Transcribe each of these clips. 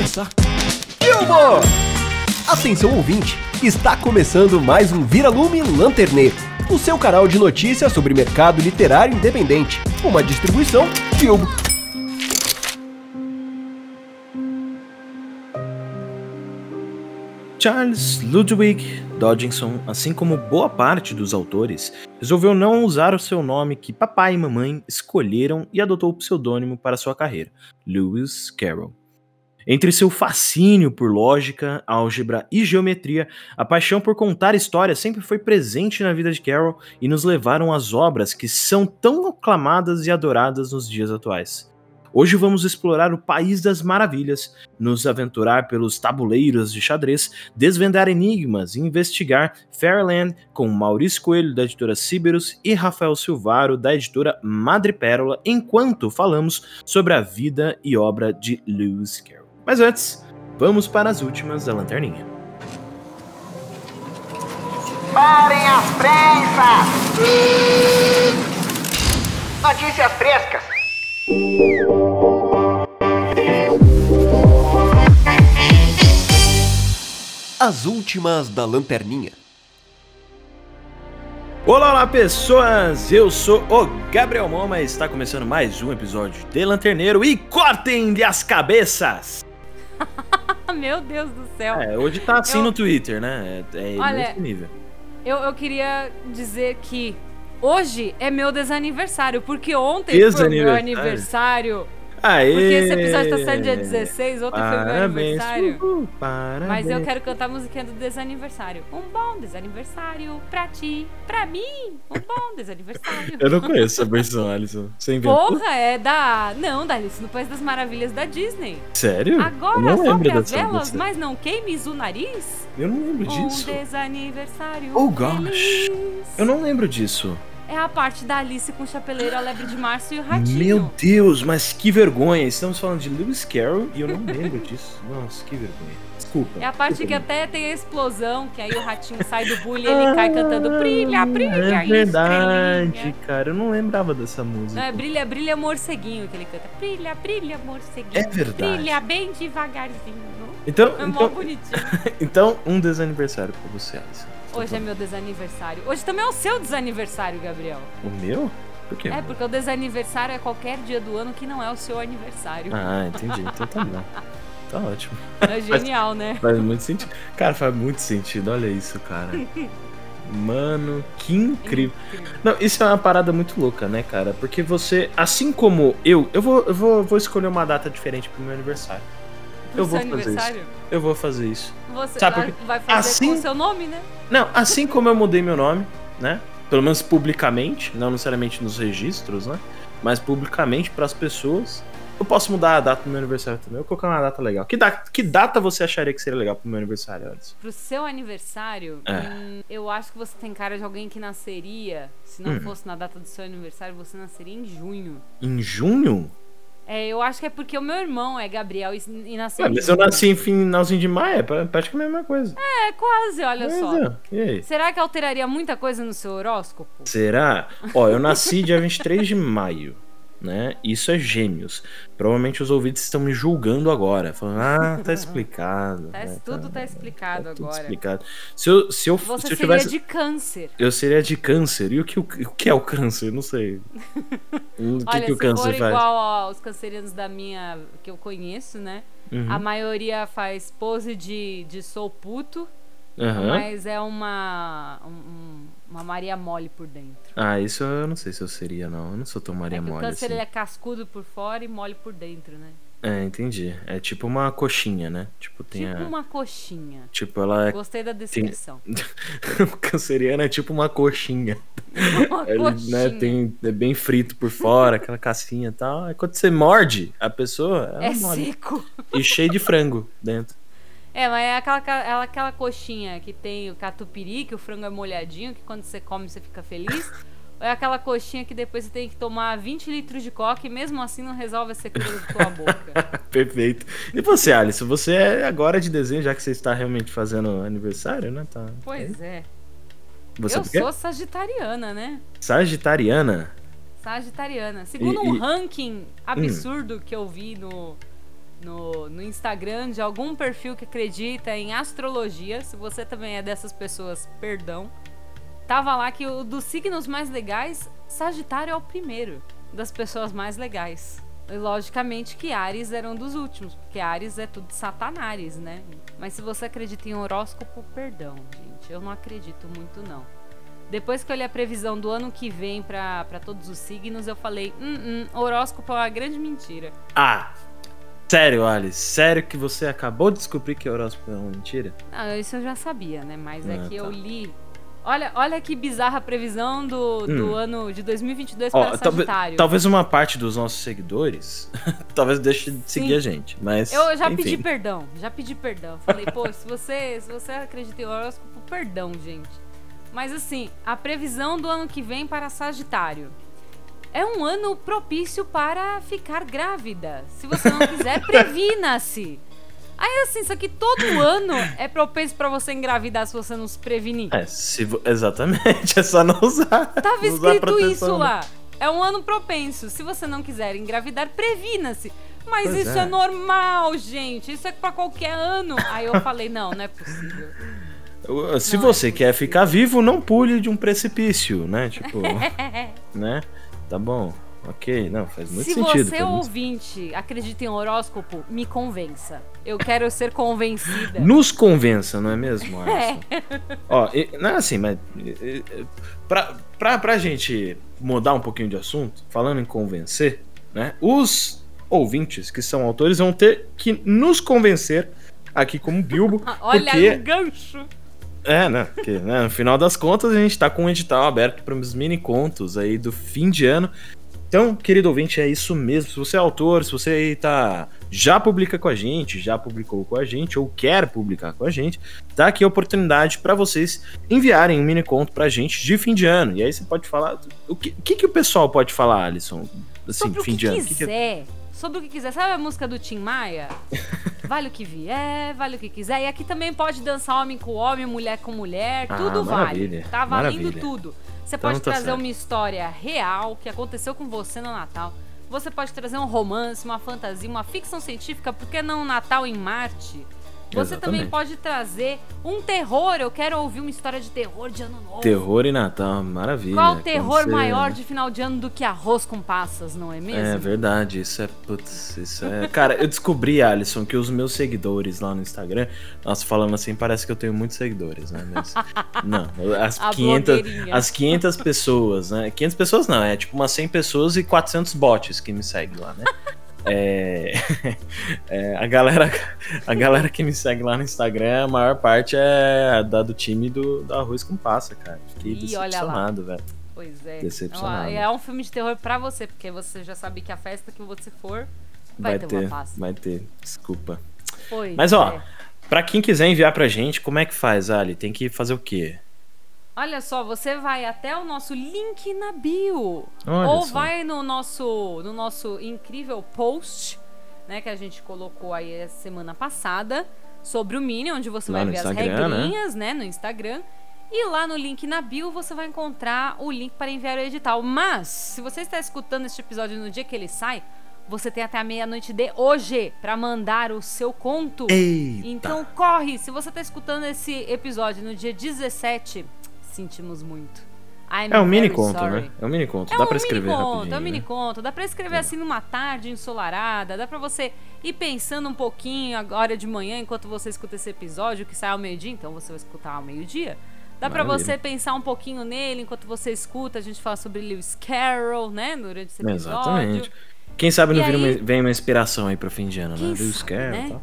começar. Gilmore! Atenção ouvinte, está começando mais um Vira-Lume Lanterneiro, o seu canal de notícias sobre mercado literário independente, uma distribuição Bilbo. Charles Ludwig Dodgson, assim como boa parte dos autores, resolveu não usar o seu nome que papai e mamãe escolheram e adotou o pseudônimo para sua carreira, Lewis Carroll. Entre seu fascínio por lógica, álgebra e geometria, a paixão por contar histórias sempre foi presente na vida de Carroll e nos levaram às obras que são tão aclamadas e adoradas nos dias atuais. Hoje vamos explorar o País das Maravilhas, nos aventurar pelos tabuleiros de xadrez, desvendar enigmas e investigar Fairland com Maurício Coelho, da editora Ciberus, e Rafael Silvaro, da editora Madrepérola, enquanto falamos sobre a vida e obra de Lewis Carroll. Mas antes, vamos para as últimas da Lanterninha. Parem as prensas! Notícias frescas! As últimas da Lanterninha. Olá, olá pessoas! Eu sou o Gabriel Moma e está começando mais um episódio de Lanterneiro e cortem-lhe as cabeças! Meu Deus do céu. É, hoje tá assim Eu- no Twitter, né? É, é Olha, nesse nível. Eu, eu queria dizer que hoje é meu desaniversário, porque ontem foi meu aniversário. Aê! Porque esse episódio tá saindo dia 16, ontem foi meu Parabéns. aniversário. Uhul, parabéns. Mas eu quero cantar a musiquinha do desaniversário. Um bom desaniversário pra ti, pra mim. Um bom desaniversário. Eu não conheço essa versão. Você inventou? Porra, é da. Não, da Alice no País das Maravilhas da Disney. Sério? Agora não sobre as velas, dessa- mas não queimes o nariz. Eu não lembro Um disso. desaniversário. Oh, gosh. feliz. Eu não lembro disso. É a parte da Alice com o chapeleiro, a lebre de março e o ratinho. Meu Deus, mas que vergonha. Estamos falando de Lewis Carroll e eu não lembro disso. Nossa, que vergonha. Desculpa. É a parte que até tem a explosão, que aí o ratinho sai do bullying e ele cai cantando brilha, brilha, É verdade, cara. Eu não lembrava dessa música. Não, é brilha, brilha morceguinho que ele canta. Brilha, brilha morceguinho. É verdade. Brilha bem devagarzinho. Então, É mó então, bonitinho. então, um desaniversário pra você, Alisson. Hoje é meu desaniversário. Hoje também é o seu desaniversário, Gabriel. O meu? Por quê? É, porque o desaniversário é qualquer dia do ano que não é o seu aniversário. Ah, entendi. Então tá bom. Tá ótimo. É genial, né? Faz muito sentido. Cara, faz muito sentido. Olha isso, cara. Mano, que incrível. Não, isso é uma parada muito louca, né, cara? Porque você, assim como eu, eu vou, eu vou, vou escolher uma data diferente pro meu aniversário. Eu vou seu fazer aniversário? isso. Eu vou fazer isso. Você Sabe vai- por quê? vai fazer Assim- com o seu nome, né? Não, assim como eu mudei meu nome, né? Pelo menos publicamente, não necessariamente nos registros, né? Mas publicamente pras pessoas. Eu posso mudar a data do meu aniversário também. Eu vou colocar uma data legal. Que, da- que data você acharia que seria legal pro meu aniversário, Alisson? Pro seu aniversário, É. hum, eu acho que você tem cara de alguém que nasceria. Se não Hum. fosse na data do seu aniversário, você nasceria em junho. Em junho? É, eu acho que é porque o meu irmão é Gabriel e, nasceu em mas eu nasci em finalzinho de maio, é pra- praticamente a mesma coisa. É, quase, olha Pois só. é. E aí? Será que alteraria muita coisa no seu horóscopo? Será? Ó, eu nasci dia 23 de maio, né? Isso é gêmeos. Provavelmente os ouvintes estão me julgando agora. Falando, ah, tá explicado. Tá- né, tudo tá explicado tá tudo agora. explicado. Se eu, se eu, Você se eu seria tivesse... de câncer. Eu seria de câncer. E o que, o, o que é o câncer? Não sei. O que, Olha, que o se câncer for faz? igual aos cancerianos da minha. que eu conheço, né? Uhum. A maioria faz pose de, de sou puto, Aham. mas é uma. um- um- uma Maria Mole por dentro. Ah, isso eu não sei se eu seria, não. Eu não sou tão Maria é que o Mole câncer assim. ele é cascudo por fora e mole por dentro, né? É, entendi. É tipo uma coxinha, né? Tipo, tem tipo a... uma coxinha. Tipo, ela é... Gostei da descrição. o canceriano é tipo uma coxinha. uma Ele, coxinha. né, tem, é bem frito por fora, aquela casquinha e tal. Aí quando você morde a pessoa, ela É mole. seco. E cheio de frango dentro. É, mas é aquela, ela- aquela coxinha que tem o catupiry, que o frango é molhadinho, que quando você come você fica feliz. Ou é aquela coxinha que depois você tem que tomar 20 litros de coca e mesmo assim não resolve a secura da tua boca. Perfeito. E você, Alice? Você é agora de desenho, já que você está realmente fazendo aniversário, né? Tá. Pois é. Você eu é sou sagitariana, né? Sagitariana. Sagitariana. Segundo E- um e- ranking absurdo que eu vi no, no, no Instagram de algum perfil que acredita em astrologia. Se você também é dessas pessoas, perdão. Tava lá que o dos signos mais legais, Sagitário é o primeiro das pessoas mais legais. E, logicamente que Ares era um dos últimos, porque Ares é tudo satanares, né? Mas se você acredita em horóscopo, perdão, gente. Eu não acredito muito, não. Depois que eu olhei a previsão do ano que vem pra todos os signos, eu falei: hum, hum, horóscopo é uma grande mentira. Ah! Sério, Alice? Sério que você acabou de descobrir que horóscopo é uma mentira? Não, isso eu já sabia, né? Mas é Ah, que tá. eu li. Olha, olha que bizarra a previsão do, do Hum. ano de 2022 Ó, para Sagitário. talvez uma parte dos nossos seguidores talvez deixe de seguir Sim. a gente, mas Eu já enfim. pedi perdão, já pedi perdão. Falei, pô, se você, se você acredita em horóscopo, perdão, gente. Mas assim, a previsão do ano que vem para Sagitário. É um ano propício para ficar grávida. Se você não quiser, previna-se. Aí assim, isso aqui todo ano é propício para você engravidar se você não se prevenir. É, se exatamente, é só não usar. Tava não usar escrito isso lá. É um ano propenso. Se você não quiser engravidar, previna-se. Mas Pois isso é. é. normal, gente. Isso é pra qualquer ano. Aí eu falei, não, não é possível. Se Não é você quer possível. ficar vivo, não pule de um precipício, né? Tipo, né? Tá bom. Ok, não, faz muito Se sentido. você, faz muito ouvinte, acredita em horóscopo, me convença. Eu quero ser convencida. Nos convença, não é mesmo, É. Ó, e- não é assim, mas. e- Pra, pra, pra gente mudar um pouquinho de assunto, falando em convencer, né? Os ouvintes que são autores vão ter que nos convencer aqui como Bilbo. Olha porque... o gancho. É, né? Porque, né, no final das contas, a gente tá com um edital aberto para uns mini contos aí do fim de ano. Então, querido ouvinte, é isso mesmo. Se você é autor, se você aí tá já publica com a gente, já publicou com a gente ou quer publicar com a gente, tá aqui a oportunidade para vocês enviarem um mini conto pra gente de fim de ano. E aí você pode falar o que, o que, que o pessoal pode falar, Alisson? Assim, Sobre o fim que de ano. O que que- quiser. Sobre o que quiser. Sabe a música do Tim Maia? Vale o que vier, vale o que quiser. E aqui também pode dançar homem com homem, mulher com mulher. Ah, tudo vale. Tá valendo maravilha. tudo. Você Então pode tá trazer certo. uma história real que aconteceu com você no Natal. Você pode trazer um romance, uma fantasia, uma ficção científica, por que não um Natal em Marte? Você também Exatamente. pode trazer um terror. Eu quero ouvir uma história de terror de ano novo. Terror e Natal, maravilha. Qual terror você- maior de final de ano do que arroz com passas, não é mesmo? É verdade, isso é. Putz, isso é. Cara, eu descobri, Alisson, que os meus seguidores lá no Instagram, nossa, falando assim, parece que eu tenho muitos seguidores, né? Mas. não, as A 500, blogueirinha. as 500 pessoas, né? 500 pessoas não, é tipo umas 100 pessoas e 400 bots que me seguem lá, né? É, é, a galera a galera que me segue lá no Instagram, a maior parte é da do time do, do Arroz com Passa, cara. Fiquei Ih, decepcionado, velho. Pois é. Decepcionado. Ó, É um filme de terror pra você, porque você já sabe que a festa que você for vai, Vai ter, ter, uma pasta. vai ter, desculpa. Pois Mas ó, é. pra quem quiser enviar pra gente, como é que faz, Ali? Tem que fazer o quê? Olha só, você vai até o nosso link na bio. Olha ou só. vai no nosso, no nosso incrível post, né, que a gente colocou aí semana passada sobre o Mini, onde você Lá vai ver as Instagram, né? regrinhas, né, no Instagram. E lá no link na bio você vai encontrar o link para enviar o edital. Mas, se você está escutando este episódio no dia que ele sai, você tem até a meia-noite de hoje para mandar o seu conto. Eita! Então corre! Se você tá escutando esse episódio no dia 17, sentimos muito. I'm é um mini conto, sorry. né? É um mini conto. É Dá um pra escrever mini conto, é um mini né? conto. Dá pra escrever assim numa tarde ensolarada. Dá pra você ir pensando um pouquinho agora de manhã enquanto você escuta esse episódio, que sai ao meio-dia, então você vai escutar ao meio-dia. Dá pra Maravilha. você pensar um pouquinho nele enquanto você escuta. A gente fala sobre Lewis Carroll, né? Durante esse episódio. Exatamente. Quem sabe não E vira aí- uma, vem uma inspiração aí pro fim de ano, né? Quem Lewis sabe, Carroll né? tal.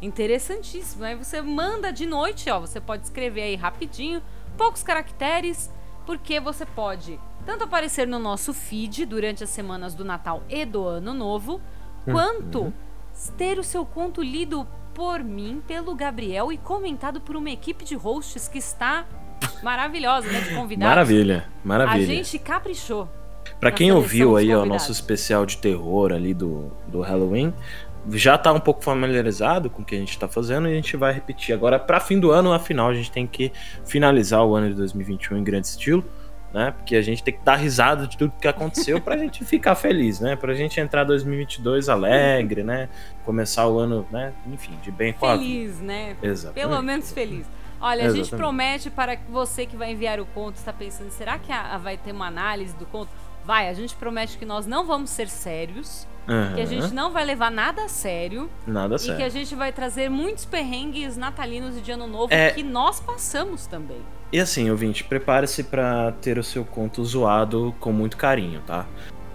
Interessantíssimo. Aí você manda de noite, ó. Você pode escrever aí rapidinho, poucos caracteres, porque você pode tanto aparecer no nosso feed durante as semanas do Natal e do Ano Novo, Uhum. quanto ter o seu conto lido por mim, pelo Gabriel e comentado por uma equipe de hosts que está maravilhosa, né? De convidados. Maravilha, A maravilha. gente caprichou. Pra na quem ouviu aí o nosso especial de terror ali do, do Halloween, já tá um pouco familiarizado com o que a gente tá fazendo e a gente vai repetir. Agora, pra fim do ano, afinal, a gente tem que finalizar o ano de 2021 em grande estilo né? Porque a gente tem que dar risada de tudo que aconteceu pra gente ficar feliz, né? Pra gente entrar 2022 alegre, né? Começar o ano, né? Enfim, de bem com a. Feliz, né? Exatamente. Pelo menos feliz. Olha, a gente Exatamente. promete para você que vai enviar o conto está pensando, será que a- a- vai ter uma análise do conto? Vai, a gente promete que nós não vamos ser sérios, que a gente não vai levar nada a sério Nada e que a gente vai trazer muitos perrengues natalinos e de ano novo É. que nós passamos também. E assim, ouvinte, prepare-se pra ter o seu conto zoado com muito carinho, tá?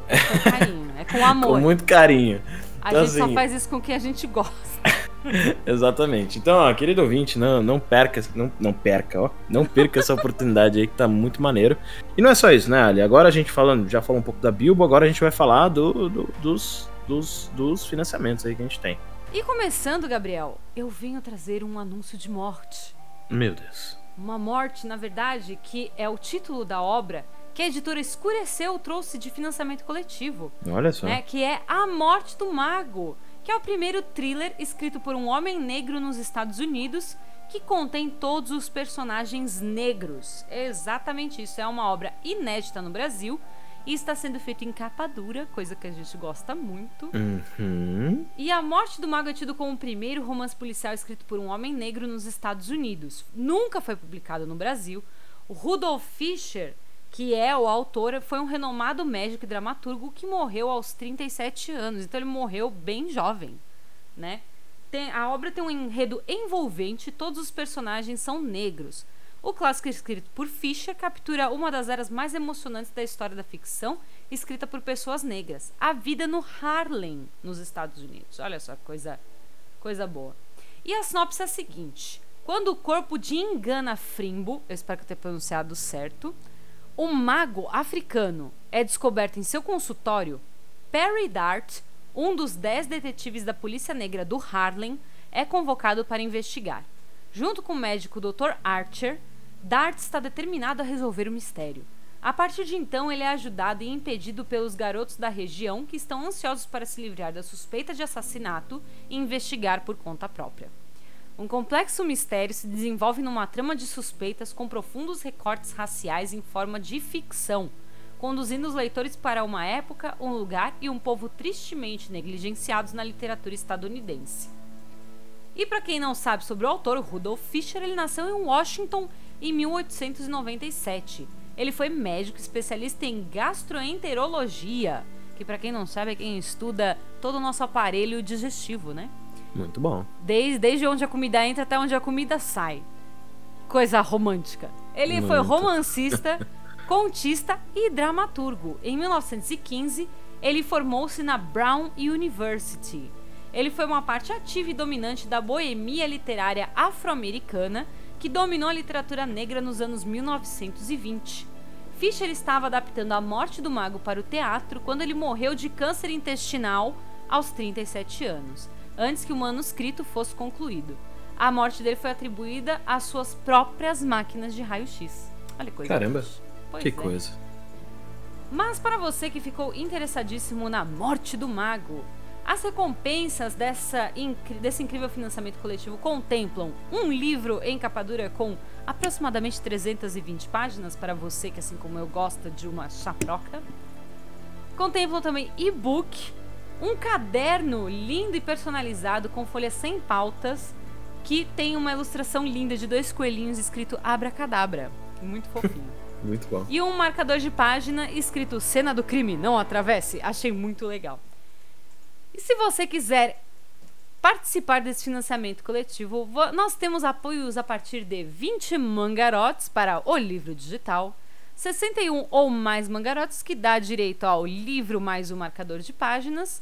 Com carinho, é com amor. Com muito carinho. A Então, gente só assim, faz isso com quem a gente gosta. Exatamente. Então, ó, querido ouvinte, não, não perca, não, não perca, ó. Não perca essa oportunidade aí que tá muito maneiro. E não é só isso, né, Ali? Agora a gente falando, já falou um pouco da Bilbo, agora a gente vai falar do, do- dos, dos, dos financiamentos aí que a gente tem. E começando, Gabriel, eu venho trazer um anúncio de morte. Meu Deus. Uma morte, na verdade, que é o título da obra que a editora Escureceu trouxe de financiamento coletivo, Olha só. né? Que é A Morte do Mago, que é o primeiro thriller escrito por um homem negro nos Estados Unidos que contém todos os personagens negros. É exatamente isso. É uma obra inédita no Brasil e está sendo feita em capa dura, coisa que a gente gosta muito. Uhum. E A Morte do Mago é tido como o primeiro romance policial escrito por um homem negro nos Estados Unidos. Nunca foi publicado no Brasil. O Rudolph Fischer, que é o autor, foi um renomado médico e dramaturgo que morreu aos 37 anos. Então ele morreu bem jovem, né? Tem- a obra tem um enredo envolvente, todos os personagens são negros. O clássico escrito por Fischer captura uma das eras mais emocionantes da história da ficção, escrita por pessoas negras. A vida no Harlem, nos Estados Unidos. Olha só, coisa, coisa boa. E a sinopse é a seguinte: quando o corpo de Engana Frimbo, eu espero que eu tenha pronunciado certo, um mago africano é descoberto em seu consultório, Perry Dart, um dos dez detetives da Polícia Negra do Harlem, é convocado para investigar. Junto com o médico Dr. Archer, Dart está determinado a resolver o mistério. A partir de então, ele é ajudado e impedido pelos garotos da região que estão ansiosos para se livrar da suspeita de assassinato e investigar por conta própria. Um complexo mistério se desenvolve numa trama de suspeitas com profundos recortes raciais em forma de ficção, conduzindo os leitores para uma época, um lugar e um povo tristemente negligenciados na literatura estadunidense. E para quem não sabe sobre o autor, o Rudolph Fischer, ele nasceu em Washington em 1897. Ele foi médico especialista em gastroenterologia, que para quem não sabe é quem estuda todo o nosso aparelho digestivo, né? Muito bom. Desde, desde onde a comida entra até onde a comida sai. Coisa romântica. Ele foi Muito. romancista, contista e dramaturgo. Em 1915, ele formou-se na Brown University. Ele foi uma parte ativa e dominante da boemia literária afro-americana que dominou a literatura negra nos anos 1920. Fischer estava adaptando A Morte do Mago para o teatro quando ele morreu de câncer intestinal aos 37 anos, antes que o manuscrito fosse concluído. A morte dele foi atribuída às suas próprias máquinas de raio-x. Olha que coisa. Caramba, que é. coisa. Mas para você que ficou interessadíssimo na morte do mago, as recompensas dessa desse incrível financiamento coletivo contemplam um livro em capa dura com aproximadamente 320 páginas para você que assim como eu gosta de uma chaproca. Contemplam também e-book, um caderno lindo e personalizado com folhas sem pautas que tem uma ilustração linda de dois coelhinhos escrito Abracadabra. Muito fofinho. Muito bom. E um marcador de página escrito Cena do crime, não atravesse. Achei muito legal. E se você quiser participar desse financiamento coletivo, vo- nós temos apoios a partir de 20 mangarotes para o livro digital, 61 ou mais mangarotes, que dá direito ao livro mais o marcador de páginas,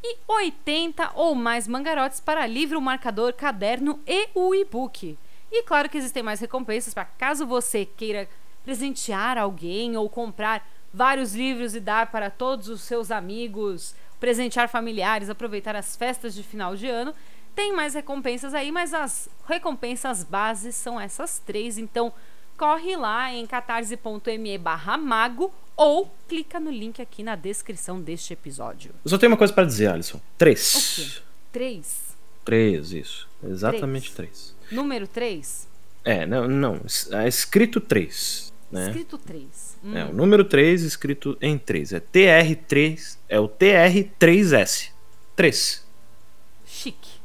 e 80 ou mais mangarotes para livro, marcador, caderno e o e-book. E claro que existem mais recompensas para caso você queira presentear alguém ou comprar vários livros e dar para todos os seus amigos, presentear familiares, aproveitar as festas de final de ano. Tem mais recompensas aí, mas as recompensas bases são essas três. Então, corre lá em catarse.me barra mago ou clica no link aqui na descrição deste episódio. Eu só tenho uma coisa pra dizer, Alisson. O Três. quê? Três. Três, isso. Exatamente três. Número três. É, não, não. É escrito três. né? Escrito 3. Hum. É, o número 3 escrito em 3. É TR3, é o TR3S. 3. Chique.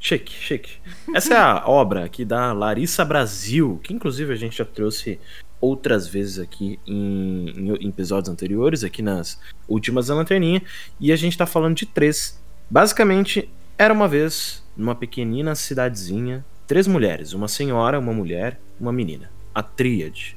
Chique, chique. Essa é a obra aqui da Larissa Brasil, que inclusive a gente já trouxe outras vezes aqui em, em episódios anteriores, aqui nas últimas da Lanterninha, e a gente tá falando de três. Basicamente, era uma vez, numa pequenina cidadezinha, três mulheres, uma senhora, uma mulher, uma menina. A tríade.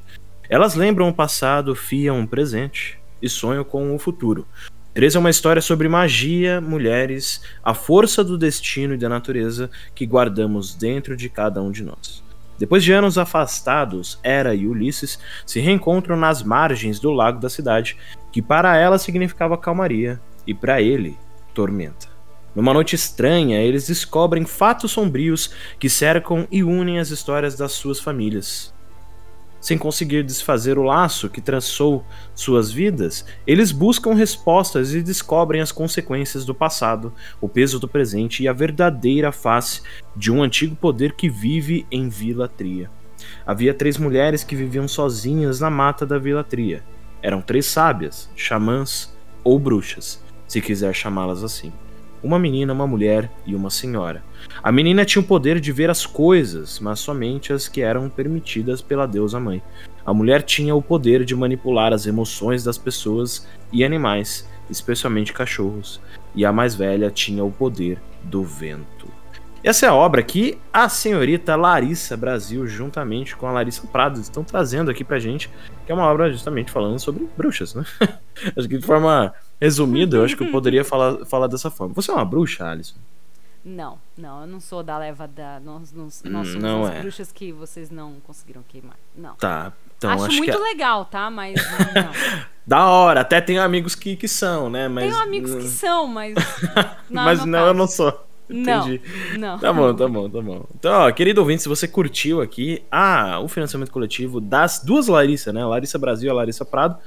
Elas lembram o passado, fiam o presente e sonham com o futuro. Três é uma história sobre magia, mulheres, a força do destino e da natureza que guardamos dentro de cada um de nós. Depois de anos afastados, Hera e Ulisses se reencontram nas margens do lago da cidade, que para ela significava calmaria e para ele, tormenta. Numa noite estranha, eles descobrem fatos sombrios que cercam e unem as histórias das suas famílias. Sem conseguir desfazer o laço que traçou suas vidas, eles buscam respostas e descobrem as consequências do passado, o peso do presente e a verdadeira face de um antigo poder que vive em Vila Tria. Havia três mulheres que viviam sozinhas na mata da Vila Tria. Eram três sábias, xamãs ou bruxas, se quiser chamá-las assim uma menina, uma mulher e uma senhora. A menina tinha o poder de ver as coisas, mas somente as que eram permitidas pela deusa mãe. A mulher tinha o poder de manipular as emoções das pessoas e animais, especialmente cachorros. E a mais velha tinha o poder do vento. Essa é a obra que a senhorita Larissa Brasil, juntamente com a Larissa Prado, estão trazendo aqui pra gente, que é uma obra justamente falando sobre bruxas, né? Acho que de forma resumida, eu acho que eu poderia falar, falar dessa forma. Você é uma bruxa, Alisson? Não, não, eu não sou da leva da. Nós, nós, nós somos não as é. bruxas que vocês não conseguiram queimar. Não. Tá. Então acho, acho, muito que. é- legal, tá? Mas não. Da hora, até tenho amigos que, que são, né? Mas, Tenho amigos que são, mas. Não, Mas não, caso. eu não sou. Não, Entendi. não. Tá bom, tá bom, tá bom. Então, ó, querido ouvinte, se você curtiu aqui ah, o financiamento coletivo das duas Larissa, né? Larissa Brasil e a Larissa Prado,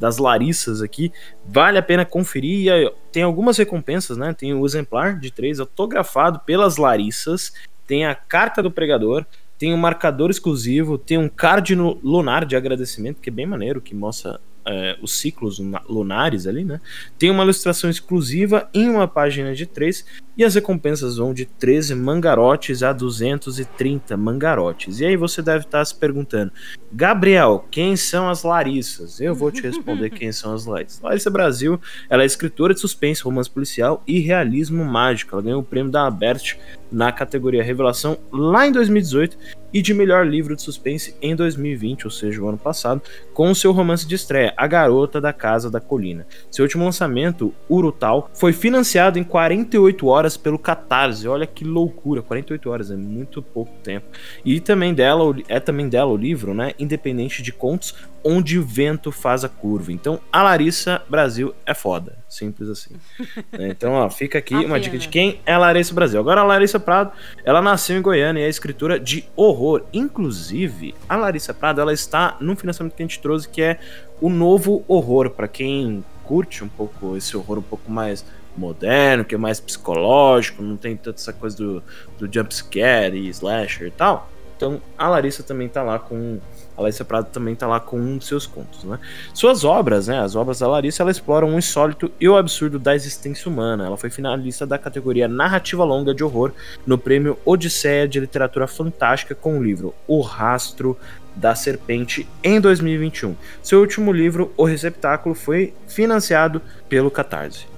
das Larissas aqui, vale a pena conferir. E aí, tem algumas recompensas, né? Tem o exemplar de três autografado pelas Larissas, tem a carta do pregador, tem um marcador exclusivo, tem um card lunar de agradecimento, que é bem maneiro, que mostra é, os ciclos luna- lunares ali, né? Tem uma ilustração exclusiva em uma página de 3 e as recompensas vão de 13 mangarotes a 230 mangarotes. E aí você deve estar se perguntando, Gabriel, quem são as Larissas? Eu vou te responder quem são as Larissas. Larissa Brasil, ela é escritora de suspense, romance policial e realismo mágico. Ela ganhou o prêmio da Abert na categoria Revelação lá em 2018 e de melhor livro de suspense em 2020, ou seja, o ano passado, com o seu romance de estreia, A Garota da Casa da Colina. Seu último lançamento, Urutal, foi financiado em 48 horas pelo Catarse. Olha que loucura, 48 horas é muito pouco tempo. E também dela é também dela o livro, né, Independente de Contos, onde o vento faz a curva. Então, a Larissa Brasil é foda, simples assim. Né, Então, ó, fica aqui uma dica de quem é a Larissa Brasil. Agora a Larissa Prado, ela nasceu em Goiânia e é escritora de horror. Inclusive, a Larissa Prado, ela está num financiamento que a gente trouxe que é o novo horror para quem curte um pouco esse horror um pouco mais moderno, que é mais psicológico, não tem tanta essa coisa do, do jump scare e slasher e tal. Então, a Larissa também tá lá com a Larissa Prado também tá lá com um dos seus contos, né? Suas obras, né, as obras da Larissa, ela exploram o insólito e o absurdo da existência humana. Ela foi finalista da categoria Narrativa Longa de Horror no prêmio Odisseia de Literatura Fantástica com o livro O Rastro da Serpente em 2021. Seu último livro, O Receptáculo, foi financiado pelo Catarse.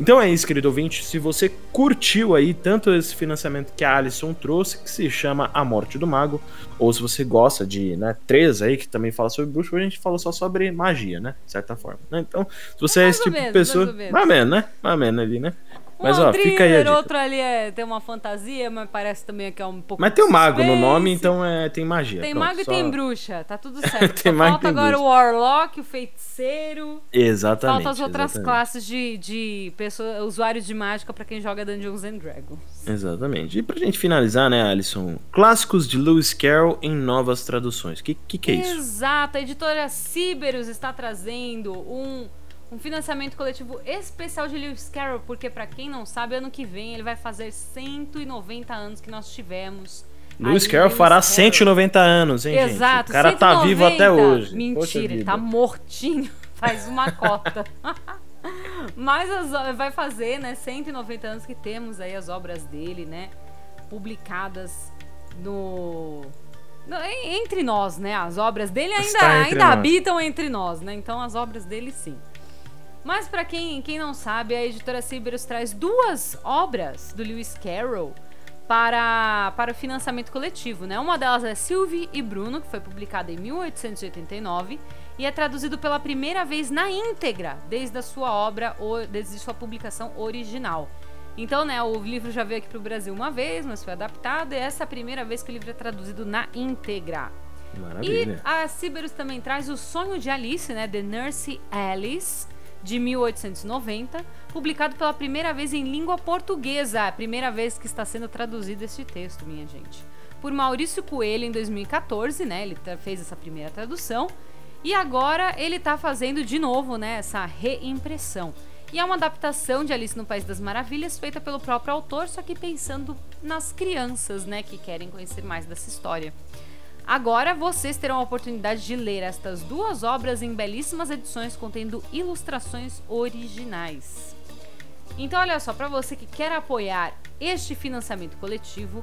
Então é isso, querido ouvinte. Se você curtiu aí tanto esse financiamento que a Alison trouxe, que se chama A Morte do Mago, ou se você gosta de, né, três aí, que também fala sobre bruxo, a gente falou só sobre magia, né? De certa forma. né? Então, se você é Mais esse tipo de menos, pessoa. mais ou menos. Mais ou menos, né? Mais ou menos ali, né? Mas um ó, um fica aí a thriller, dica. outro ali é, tem uma fantasia, mas parece também que é um pouco Mas tem o mago no nome, então é, tem magia. Tem Pronto, mago e só- tem bruxa, tá tudo certo. Tem Só mago e falta agora bruxa. o Warlock, o feiticeiro. Exatamente. Falta as outras exatamente. classes de, de pessoas, usuários de mágica pra quem joga Dungeons and Dragons. Exatamente. E pra gente finalizar, né, Alisson? Clássicos de Lewis Carroll em novas traduções. Que que, que é isso? Exato, a editora Ciberus está trazendo um, um financiamento coletivo especial de Lewis Carroll, porque pra quem não sabe, ano que vem ele vai fazer 190 anos que nós tivemos Lewis Carroll Lewis fará Carroll. 190 anos, hein, gente? Exato, O cara tá 190. vivo até hoje. Mentira, ele tá mortinho, faz uma cota. Mas as- vai fazer, né, 190 anos que temos aí as obras dele, né, publicadas no... no- en- entre nós, né, as obras dele ainda, ainda nós. habitam entre nós, né, então as obras dele sim. Mas pra quem, quem não sabe, a editora Cerberus traz duas obras do Lewis Carroll para, para o financiamento coletivo, né? Uma delas é Sylvie e Bruno, que foi publicada em 1889 e é traduzido pela primeira vez na íntegra desde a sua obra, desde sua publicação original. Então, né, o livro já veio aqui para o Brasil uma vez, mas foi adaptado e essa é a primeira vez que o livro é traduzido na íntegra. E Maravilha. a Siberus também traz o Sonho de Alice, né? The Nurse Alice, de 1890, publicado pela primeira vez em língua portuguesa. A primeira vez que está sendo traduzido este texto, minha gente. Por Maurício Coelho em 2014, né? Ele fez essa primeira tradução. E agora ele está fazendo de novo, né? Essa reimpressão. E é uma adaptação de Alice no País das Maravilhas feita pelo próprio autor, só que pensando nas crianças, né? Que querem conhecer mais dessa história. Agora vocês terão a oportunidade de ler estas duas obras em belíssimas edições contendo ilustrações originais. Então, olha só, para você que quer apoiar este financiamento coletivo,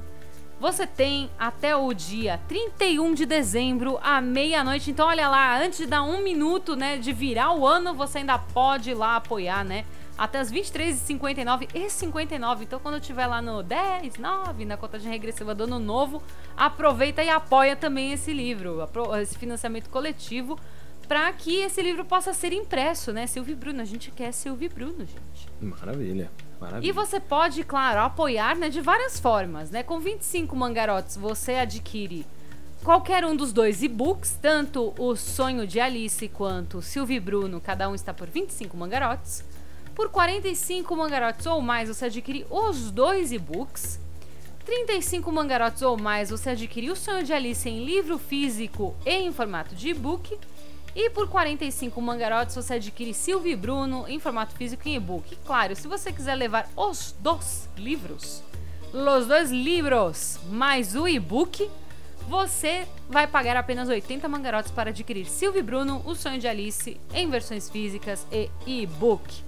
você tem até o dia 31 de dezembro, à meia-noite. Então, olha lá, antes de dar um minuto, né, de virar o ano, você ainda pode ir lá apoiar, né? Até as 23h59 e 59. Então, quando eu estiver lá no 10, 9, na contagem regressiva do ano novo, aproveita e apoia também esse livro, esse financiamento coletivo, para que esse livro possa ser impresso, né? Silvio Bruno, a gente quer Silvio Bruno, gente. Maravilha. Maravilha. E você pode, claro, apoiar né, de várias formas. Né? Com 25 mangarotes você adquire qualquer um dos dois e-books, tanto o Sonho de Alice quanto o Silvio e Bruno, cada um está por 25 mangarotes. Por 45 mangarotes ou mais você adquire os dois e-books. 35 mangarotes ou mais você adquire o Sonho de Alice em livro físico e em formato de e-book. E por 45 mangarotes você adquire Silvio e Bruno em formato físico e e-book. Claro, se você quiser levar os dois livros, os dois livros mais o e-book, você vai pagar apenas 80 mangarotes para adquirir Silvio e Bruno, O Sonho de Alice em versões físicas e e-book.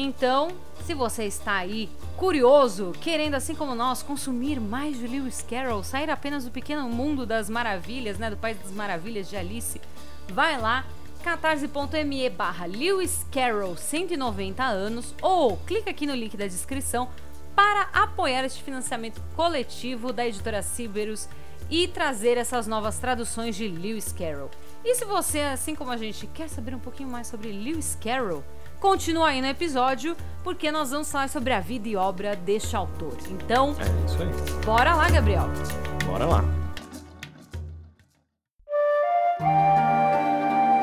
Então, se você está aí curioso, querendo assim como nós consumir mais de Lewis Carroll, sair apenas do pequeno mundo das maravilhas, né, do país das maravilhas de Alice, vai lá catarse.me barra Lewis Carroll 190 anos ou clica aqui no link da descrição para apoiar este financiamento coletivo da editora Siberus e trazer essas novas traduções de Lewis Carroll. E se você, assim como a gente, quer saber um pouquinho mais sobre Lewis Carroll, continua aí no episódio, porque nós vamos falar sobre a vida e obra deste autor. Então, É isso aí. bora lá, Gabriel. Bora lá.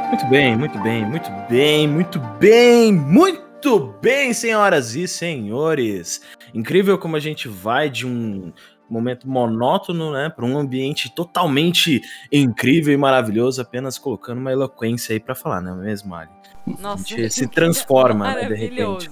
Muito bem, muito bem, muito bem, muito bem, muito bem, senhoras e senhores. Incrível como a gente vai de um momento monótono, né, para um ambiente totalmente incrível e maravilhoso, apenas colocando uma eloquência aí para falar, não é mesmo, Ali? Nossa, A gente se transforma, né, de repente.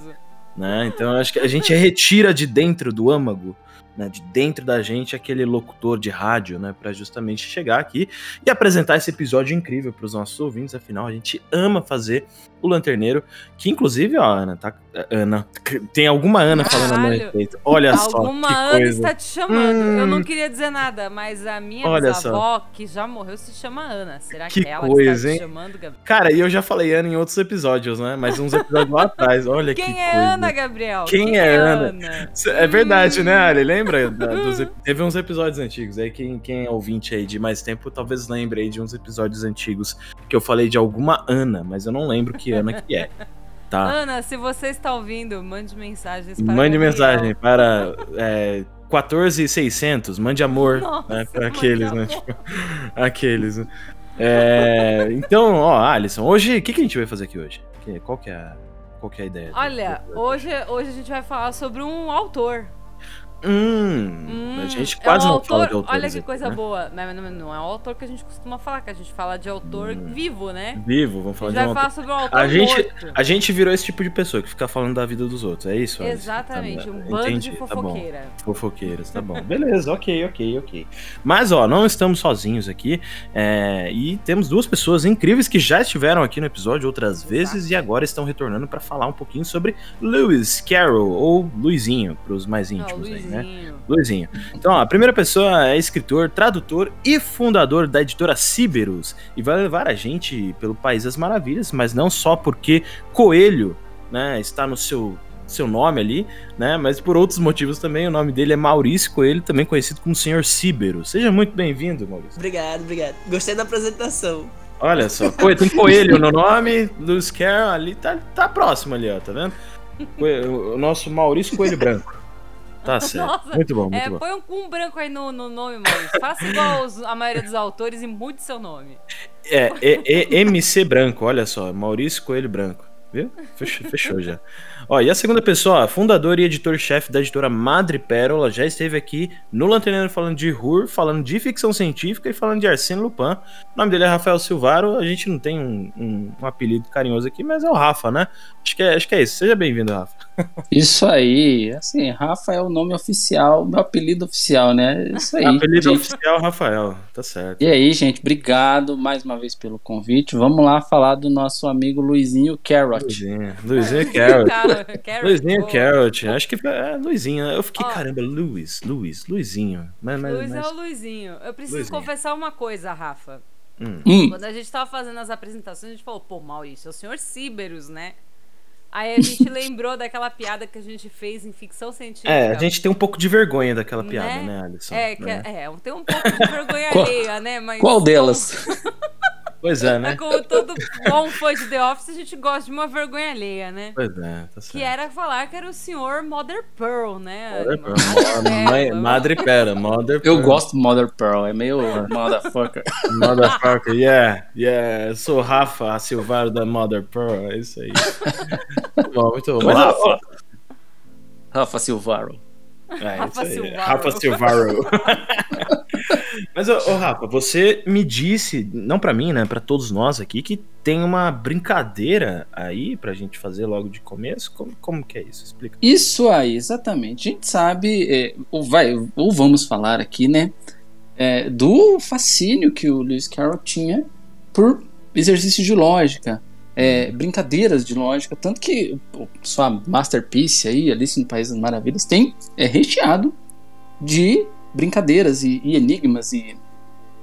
né? Então eu acho que a gente retira de dentro do âmago, né, de dentro da gente aquele locutor de rádio, né, para justamente chegar aqui e apresentar esse episódio incrível para os nossos ouvintes. Afinal, a gente ama fazer o Lanterneiro, que inclusive, ó, Ana, tá, Ana, tem alguma Ana falando a meu Caralho. respeito. Olha só, Alguma que Ana coisa. está te chamando. Eu não Hum. queria dizer nada, mas a minha Olha bisavó, que já morreu, se chama Ana. Será que, Que é ela coisa, que está hein? te chamando, Gabriel? Cara, e eu já falei Ana em outros episódios, né? Mas uns episódios lá atrás. Olha que Quem é coisa. Ana, Gabriel? Quem é Ana? É verdade, Hum. né, Ali? Lembra? Da- dos teve uns episódios antigos. Aí quem, quem é ouvinte aí de mais tempo talvez lembre aí de uns episódios antigos que eu falei de alguma Ana, mas eu não lembro que Ana que é. Tá? Ana, se você está ouvindo, mande mensagens para Mande Gabriel. mensagem para é, 14600, mande amor né, para aqueles, né? Tipo, aqueles. né? É, então, ó, Alisson, hoje, o que, que a gente vai fazer aqui hoje? Qual que é, a- qual que é a ideia? Olha, do- hoje, hoje a gente vai falar sobre um autor. Hum, a gente é quase o não fala autor, de autores Olha que aqui, coisa né? boa. Não, não, não é o autor que a gente costuma falar, que a gente fala de autor vivo, né? Vivo, vamos A falar gente de vai um falar autor. sobre o autor A gente, morto. a gente virou esse tipo de pessoa que fica falando da vida dos outros, é isso? Exatamente, Tá um bando Entendi, de tá bom. fofoqueira. Fofoqueiros, tá bom. Beleza, ok, ok, ok. Mas, ó, não estamos sozinhos aqui. é, e temos duas pessoas incríveis que já estiveram aqui no episódio outras vezes e agora estão retornando para falar um pouquinho sobre Lewis Carroll, ou Luizinho, para os mais íntimos aí, né? Luizinho. Luizinho. Então, ó, a primeira pessoa é escritor, tradutor e fundador da editora Ciberus e vai levar a gente pelo País das Maravilhas, mas não só porque Coelho, né, está no seu seu nome ali, né, mas por outros motivos também. O nome dele é Maurício Coelho, também conhecido como Senhor Ciberus. Seja muito bem-vindo, Maurício. Obrigado, obrigado. Gostei da apresentação. Olha só, co- tem Coelho no nome, Lewis Carroll ali tá, tá próximo ali, ó, tá vendo? Coelho- O nosso Maurício Coelho Branco. Tá certo. Nossa, muito bom, muito É, bom. põe um, um branco aí no, no nome, Maurício. Faça igual os- a maioria dos autores e mude seu nome. É, é, é MC Branco, olha só, Maurício Coelho Branco. Viu? Fechou, fechou já. Ó, e a segunda pessoa, fundador e editor-chefe da editora Madre Pérola, já esteve aqui no Lanterneiro falando de Hur, falando de ficção científica e falando de Arsène Lupin. O nome dele é Rafael Silvaro, a gente não tem um, um- um apelido carinhoso aqui, mas é o Rafa, né? Acho que é, acho que é isso. Seja bem-vindo, Rafa. Isso aí, assim, Rafa é o nome oficial, meu apelido oficial, né? Isso aí. apelido gente. oficial Rafael, tá certo. E aí, gente, obrigado mais uma vez pelo convite. Vamos lá falar do nosso amigo Luizinho Carrot. Carrot. Cara, Carrot, Luizinho boa. Carrot, acho que é Luizinho. Eu fiquei, Ó. caramba, Luiz, Luiz, Luizinho. Mas, mas, Luiz mas- é o Luizinho. Eu preciso Luizinho. confessar uma coisa, Rafa. Hum. Hum, Quando a gente tava fazendo as apresentações, a gente falou, pô, Maurício, é o senhor Ciberus, né? Aí a gente lembrou daquela piada que a gente fez em ficção científica. É, a gente tem um pouco de vergonha daquela Né? piada, né, Alisson? É, que, É. é, tem um pouco de vergonha alheia, né? Mas qual delas? Pois é, né? Como todo bom fã de The Office, a gente gosta de uma vergonha alheia, né? Pois é, tá certo. Que era falar que era o senhor Mother Pearl, né? Mother Pearl, Madre Pera, Mother Eu Pearl. gosto do Mother Pearl, é meio motherfucker. Motherfucker, yeah, yeah. Eu sou o Rafa Silvaro da Mother Pearl, é isso aí. muito bom, muito bom. Mas, ó, Rafa Silvaro. É, Rafa isso aí, Silvaro. Rafa Silvaro. Mas, ô, ô, Rafa, você me disse, não pra mim, né, pra todos nós aqui, que tem uma brincadeira aí pra gente fazer logo de começo. Como, como que é isso? Explica. Isso aí, exatamente. A gente sabe, é, ou, vai, ou vamos falar aqui, né, é, do fascínio que o Lewis Carroll tinha por exercício de lógica, é, brincadeiras de lógica, tanto que sua masterpiece aí, Alice no País das Maravilhas, tem é recheado de brincadeiras e, e enigmas e,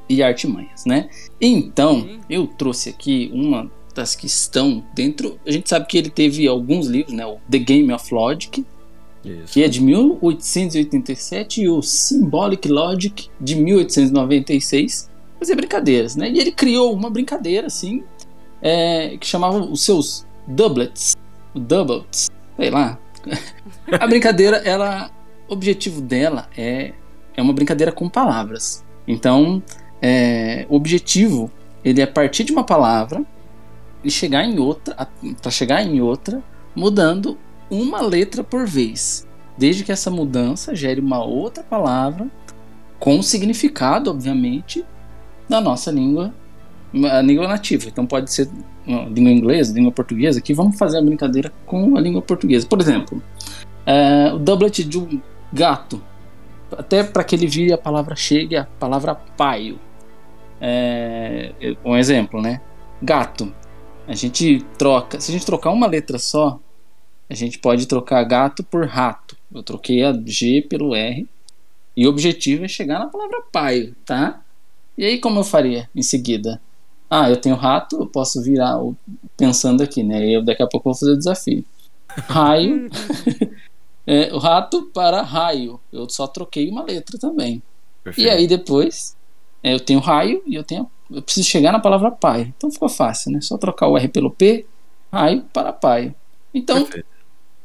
e artimanhas, né? Então, eu trouxe aqui uma das que estão dentro. A gente sabe que ele teve alguns livros, né? O The Game of Logic, Isso. que é de 1887, e o Symbolic Logic, de 1896. Fazer brincadeiras, né? E ele criou uma brincadeira, assim, é, que chamava os seus doublets, doublets, sei lá. A brincadeira, ela, o objetivo dela é, é uma brincadeira com palavras. Então, é, o objetivo, ele é partir de uma palavra e chegar em outra, para chegar em outra, mudando uma letra por vez, desde que essa mudança gere uma outra palavra com significado, obviamente, da nossa língua, a língua nativa. Então pode ser língua inglesa, língua portuguesa. Aqui vamos fazer a brincadeira com a língua portuguesa. Por exemplo, é, o doublet de um gato, até para que ele vire a palavra chegue a palavra paio. É, um exemplo, né? Gato. A gente troca, se a gente trocar uma letra só, a gente pode trocar gato por rato. Eu troquei a G pelo R. E o objetivo é chegar na palavra paio, tá? E aí como eu faria em seguida? Ah, eu tenho rato, eu posso virar o- pensando aqui, né? Eu daqui a pouco vou fazer o desafio. Raio. é, o rato para raio. Eu só troquei uma letra também. Perfeito. E aí depois é, eu tenho raio e eu tenho. Eu preciso chegar na palavra pai. Então ficou fácil, né? Só trocar o R pelo P, raio para paio. Então, Perfeito.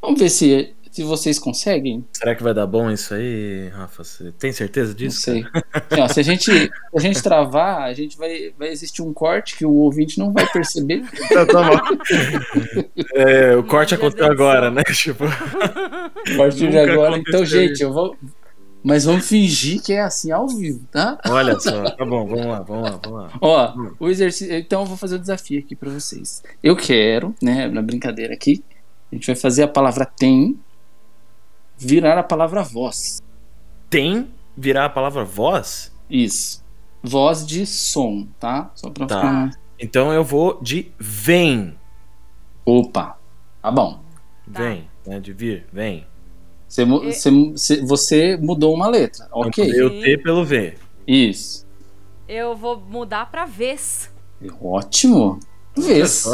vamos ver se, se vocês conseguem. Será que vai dar bom isso aí, Rafa? Você tem certeza Não disso? sei. Assim, ó, se a gente, se a gente travar, a gente vai, vai existir um corte que o ouvinte não vai perceber. Tá, tá bom. É, o corte aconteceu agora, né? Tipo, A partir de agora. aconteceu Então, gente, eu vou. Mas vamos fingir que é assim ao vivo, tá? Olha só, tá bom, vamos lá, vamos lá, vamos lá. Ó, o exercício. Então eu vou fazer o desafio aqui pra vocês. Eu quero, né, na brincadeira aqui, a gente vai fazer a palavra tem virar a palavra voz. Tem virar a palavra voz? Isso. Voz de som, tá? Só pra Tá. ficar. Então eu vou de vem. Opa, tá bom. Tá. Vem, né? De vir, vem. Você, você, você- mudou uma letra, ok? Eu mudei o T pelo V. Isso. Eu vou mudar pra vez. Ótimo. Vez.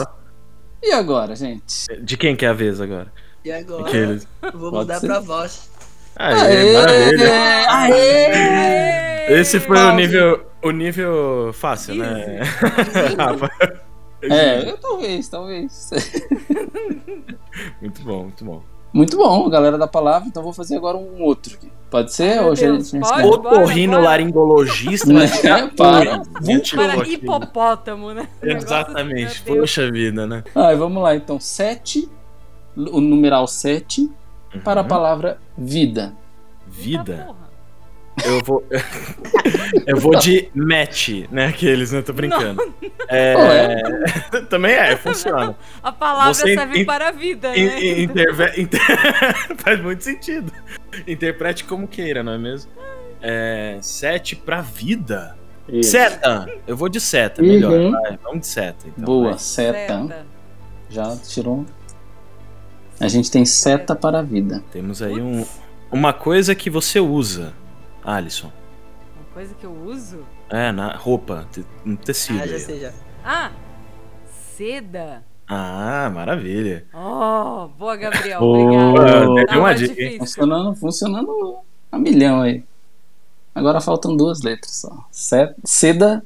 E agora, gente? De quem que é a vez agora? E agora, Aqueles. vou Pode mudar ser. pra voz. Aê, maravilha. Aê! Esse foi o nível, o nível fácil, né? Rafa. É, eu- talvez, talvez. Muito bom, muito bom. Muito bom, galera da palavra. Então vou fazer agora um outro aqui. Pode ser? Meu Ou já- Deus, já- pode? já- Otorrinolaringologista. Né? né? Para. Para hipopótamo, né? Exatamente. Poxa vida, né? Ai, vamos lá, então. Sete, o numeral 7, para a Uhum. palavra vida. Vida. porra. Eu vou. eu vou de match, né? Aqueles, né? Tô brincando. É... Pô, Também é, funciona. A palavra Você serve in- para a vida, In- né? in- interve- inter- Faz muito sentido. Interprete como queira, não é mesmo? É, sete pra vida. Seta! Eu vou de seta, melhor. Uhum. vai, vamos de seta. Então, Boa, vai. seta. Já tirou. A gente tem seta para a vida. Temos aí um, uma coisa que você usa, Alisson. Uma coisa que eu uso. É, na roupa, um tecido. Ah, já aí. sei já. Ah, seda. Ah, maravilha. Oh, boa, Gabriel. Deu Tá uma dica. Funcionando, funcionando a milhão aí. Agora faltam duas letras só. Se- Seda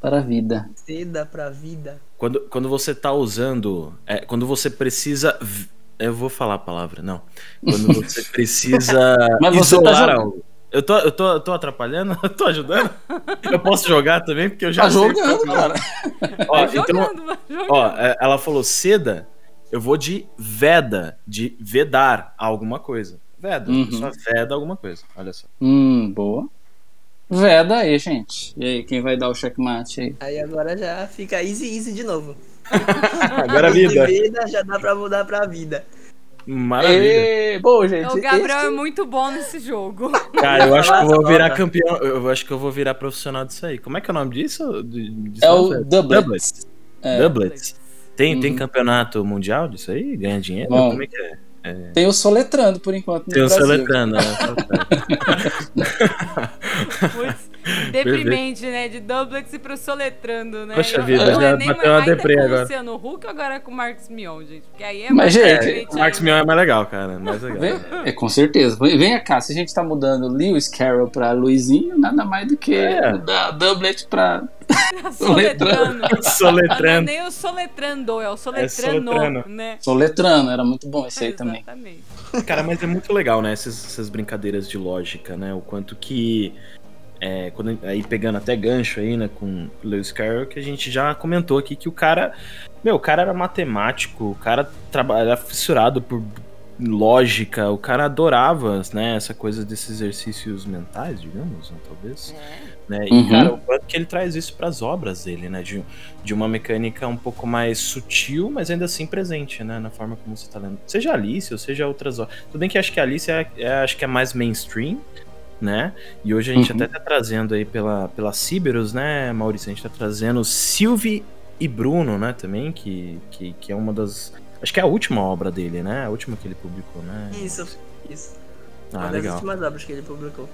para a vida. Seda pra vida. Quando, quando você tá usando. é, quando você precisa. Eu vou falar a palavra, não. Quando você precisa Mas você tá isolar jogando. algo. Eu tô, eu, tô, eu tô atrapalhando? Eu tô ajudando? Eu posso jogar também? Porque eu já Tá sei jogando, qual- cara. Ó, Vai então, jogando, vai jogando. ó, é, ela falou seda, eu vou de veda, de vedar alguma coisa. Veda, Uhum. pessoa veda alguma coisa. Olha só. Hum, boa. Veda aí, gente. E aí, quem vai dar o checkmate aí? Aí agora já fica easy, easy de novo. Agora vida. vida já dá pra mudar pra vida. Maravilha. Ê, bom, gente. o Gabriel esse- é muito bom nesse jogo. Cara, eu acho que eu vou virar campeão. Eu acho que eu vou virar profissional disso aí. Como é que é o nome disso? É o velho? Doublet. Doublets. É. Doublets. Tem, tem Uhum. campeonato mundial disso aí? Ganha dinheiro? Bom. Como é que é? Tem o Soletrando, por enquanto, Tem o Brasil. Seletrando, né? Putz, deprimente, né? De Dublex e pro Soletrando, né? Poxa Eu- vida, não já é nem bateu uma deprê com o agora. Luciano Huck ou agora é com o Marcos Mion, gente? Porque aí é Mas, mais gente, O Max ainda. Mion é mais legal, cara. Mais legal. Vem, é, com certeza. Vem- cá, se a gente tá mudando Lewis Carroll pra Luizinho, nada mais do que É. mudar Doublet pra. Soletrando. Não é Soletrando. nem o Soletrando, é o Soletrano, Soletrano. né? Soletrando, era muito bom esse aí também. Exatamente. Cara, mas é muito legal, né? Essas, essas brincadeiras de lógica, né? O quanto que. É, quando, aí pegando até gancho aí, né, com Lewis Carroll, que a gente já comentou aqui que o cara. Meu, o cara era matemático, o cara trabalha fissurado por lógica, o cara adorava, né, essa coisa desses exercícios mentais, digamos, né, talvez. É. né? E, Uhum. cara, o quanto que ele traz isso para as obras dele, né? De, de uma mecânica um pouco mais sutil, mas ainda assim presente, né? Na forma como você tá lendo. Seja Alice ou seja outras obras. Tudo bem que acho que a Alice é, é- acho que é mais mainstream, né? E hoje a gente Uhum. até tá trazendo aí pela, pela Ciberus, né, Maurício? A gente tá trazendo Sylvie e Bruno, né, também, que, que, que é uma das. Acho que é a última obra dele, né? A última que ele publicou, né? Isso, isso. Ah, Uma das legal. últimas obras que ele publicou.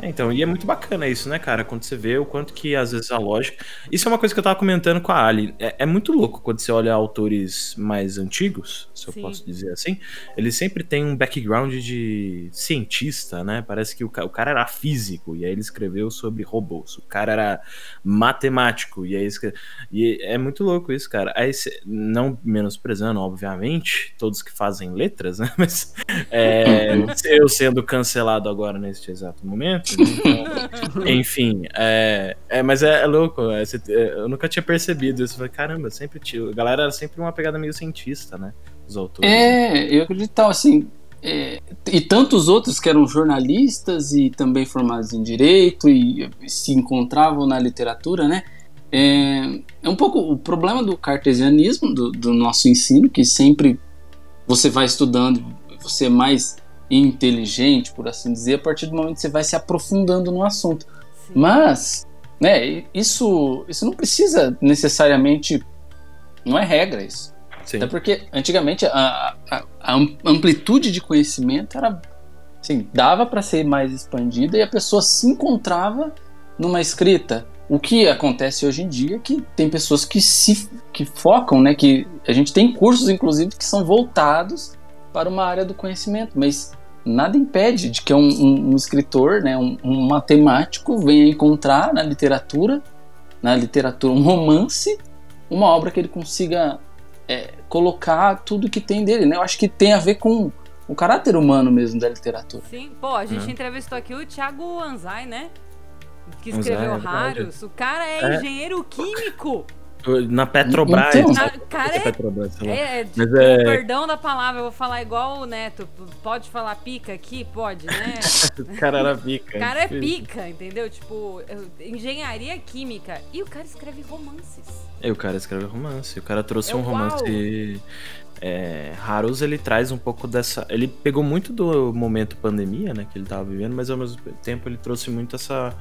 É, então, e é muito bacana isso, né, cara? Quando você vê o quanto que às vezes a lógica. Isso é uma coisa que eu tava comentando com a Ali. É, é muito louco quando você olha autores mais antigos, se eu Sim. posso dizer assim. Eles sempre têm um background de cientista, né? Parece que o, o cara era físico, e aí ele escreveu sobre robôs. O cara era matemático, e aí escre... E é muito louco isso, cara. Aí, cê- não menosprezando, obviamente, todos que fazem letras, né? Mas é, eu sendo cancelado agora neste exato momento. Né? Enfim, é, é, mas é, é louco. é, cê- é, eu nunca tinha percebido isso. Eu Falei, caramba, sempre tinha. A galera era sempre uma pegada meio cientista, né? Os autores. né? É, eu acredito, então, assim, é, e tantos outros que eram jornalistas e também formados em direito e se encontravam na literatura, né? É, é um pouco o problema do cartesianismo, do, do nosso ensino, que sempre você vai estudando, você é mais inteligente, por assim dizer, a partir do momento que você vai se aprofundando no assunto. Sim. Mas, né, isso, isso não precisa necessariamente. Não é regra isso. Sim. Até porque antigamente a, a, a amplitude de conhecimento era. Assim, dava para ser mais expandida e a pessoa se encontrava numa escrita. O que acontece hoje em dia é que tem pessoas que se que focam, né? Que a gente tem cursos, inclusive, que são voltados para uma área do conhecimento, mas nada impede de que um, um- um escritor, né, um, um matemático venha encontrar na literatura, na literatura, um romance, uma obra que ele consiga é, colocar tudo que tem dele, né? Eu acho que tem a ver com o caráter humano mesmo da literatura. Sim, pô, a gente Né? entrevistou aqui o Thiago Anzai, né? Que Anzai, escreveu é verdade. Raros. O cara é, É. engenheiro químico. Na Petrobras. Então. Na- cara, é- Petrobras, sei lá. É, é, Mas é- perdão da palavra, eu vou falar igual o Neto. Pode falar pica aqui? Pode, né? O cara era pica. O cara é pica, entendeu? Tipo, engenharia química. E o cara escreve romances. E o cara escreve romance. O cara trouxe É um uau. romance. É, Harus ele traz um pouco dessa. Ele pegou muito do momento pandemia, né, que ele tava vivendo, mas ao mesmo tempo ele trouxe muito essa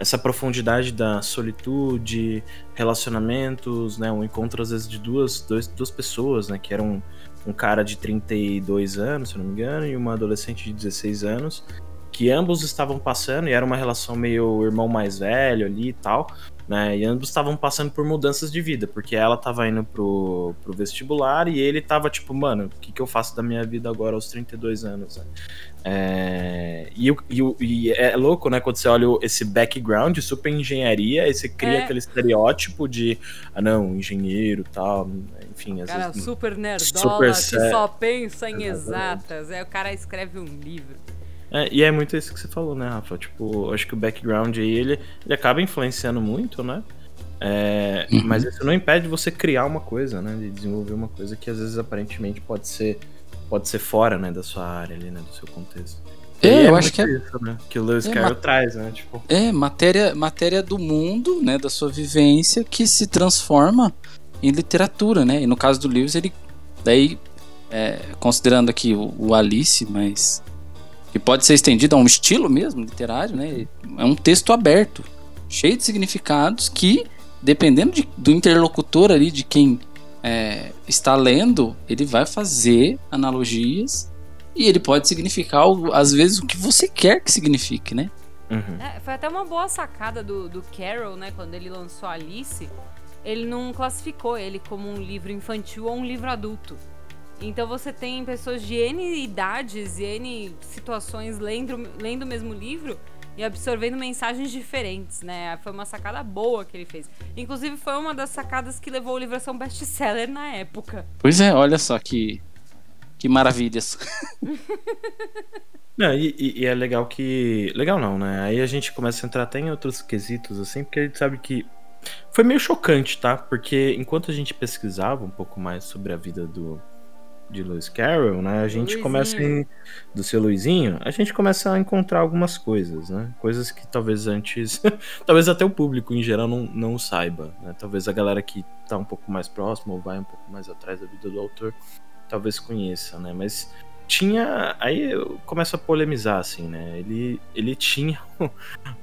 essa profundidade da solitude, relacionamentos, né, um encontro às vezes de duas, dois, duas pessoas, né, que eram um cara de 32 anos, se não me engano, e uma adolescente de 16 anos, que ambos estavam passando e era uma relação meio irmão mais velho ali e tal, né? E ambos estavam passando por mudanças de vida, porque ela tava indo pro, pro vestibular e ele tava tipo, mano, o que, que eu faço da minha vida agora aos 32 anos? Né? É, e, e, e é louco, né? Quando você olha esse background, super engenharia, aí você cria É. aquele estereótipo de, ah, não, engenheiro tal, enfim, Cara vezes. super nerdola super que só pensa em exatas. Aí o cara escreve um livro. É, e é muito isso que você falou, né, Rafa? Tipo, acho que o background aí, ele, ele acaba influenciando muito, né? É, Uhum. Mas isso não impede você criar uma coisa, né? De desenvolver uma coisa que às vezes aparentemente pode ser, pode ser fora, né, da sua área ali, né? Do seu contexto. É, E eu acho que é- isso, né? Que o Lewis É, Carroll traz, né? Tipo, É, matéria, matéria do mundo, né, da sua vivência, que se transforma em literatura, né? E no caso do Lewis, ele, daí, é, considerando aqui o, o Alice, mas que pode ser estendido a um estilo mesmo literário, né? É um texto aberto, cheio de significados que, dependendo de- do interlocutor ali, de quem é, está lendo, ele vai fazer analogias e ele pode significar, às vezes, o que você quer que signifique, né? uhum. É, foi até uma boa sacada do, do Carroll, né? Quando ele lançou Alice, ele não classificou ele como um livro infantil ou um livro adulto. Então você tem pessoas de N idades e N situações lendo, lendo o mesmo livro e absorvendo mensagens diferentes, né? Foi uma sacada boa que ele fez. Inclusive foi uma das sacadas que levou o livro a ser um best-seller na época. Pois é, olha só que, que maravilhas. Não, e, e- e é legal que. Legal não, né? Aí a gente começa a entrar até em outros quesitos, assim, porque a gente sabe que. Foi meio chocante, tá? Porque enquanto a gente pesquisava um pouco mais sobre a vida do. De Lewis Carroll, né? A gente Luizinho. começa em, do seu Luizinho, a gente começa a encontrar algumas coisas, né? Coisas que talvez antes. talvez até o público em geral não, não saiba, né? Talvez a galera que tá um pouco mais próxima ou vai um pouco mais atrás da vida do autor talvez conheça, né? Mas tinha. Aí eu começo a polemizar, assim, né? Ele, ele tinha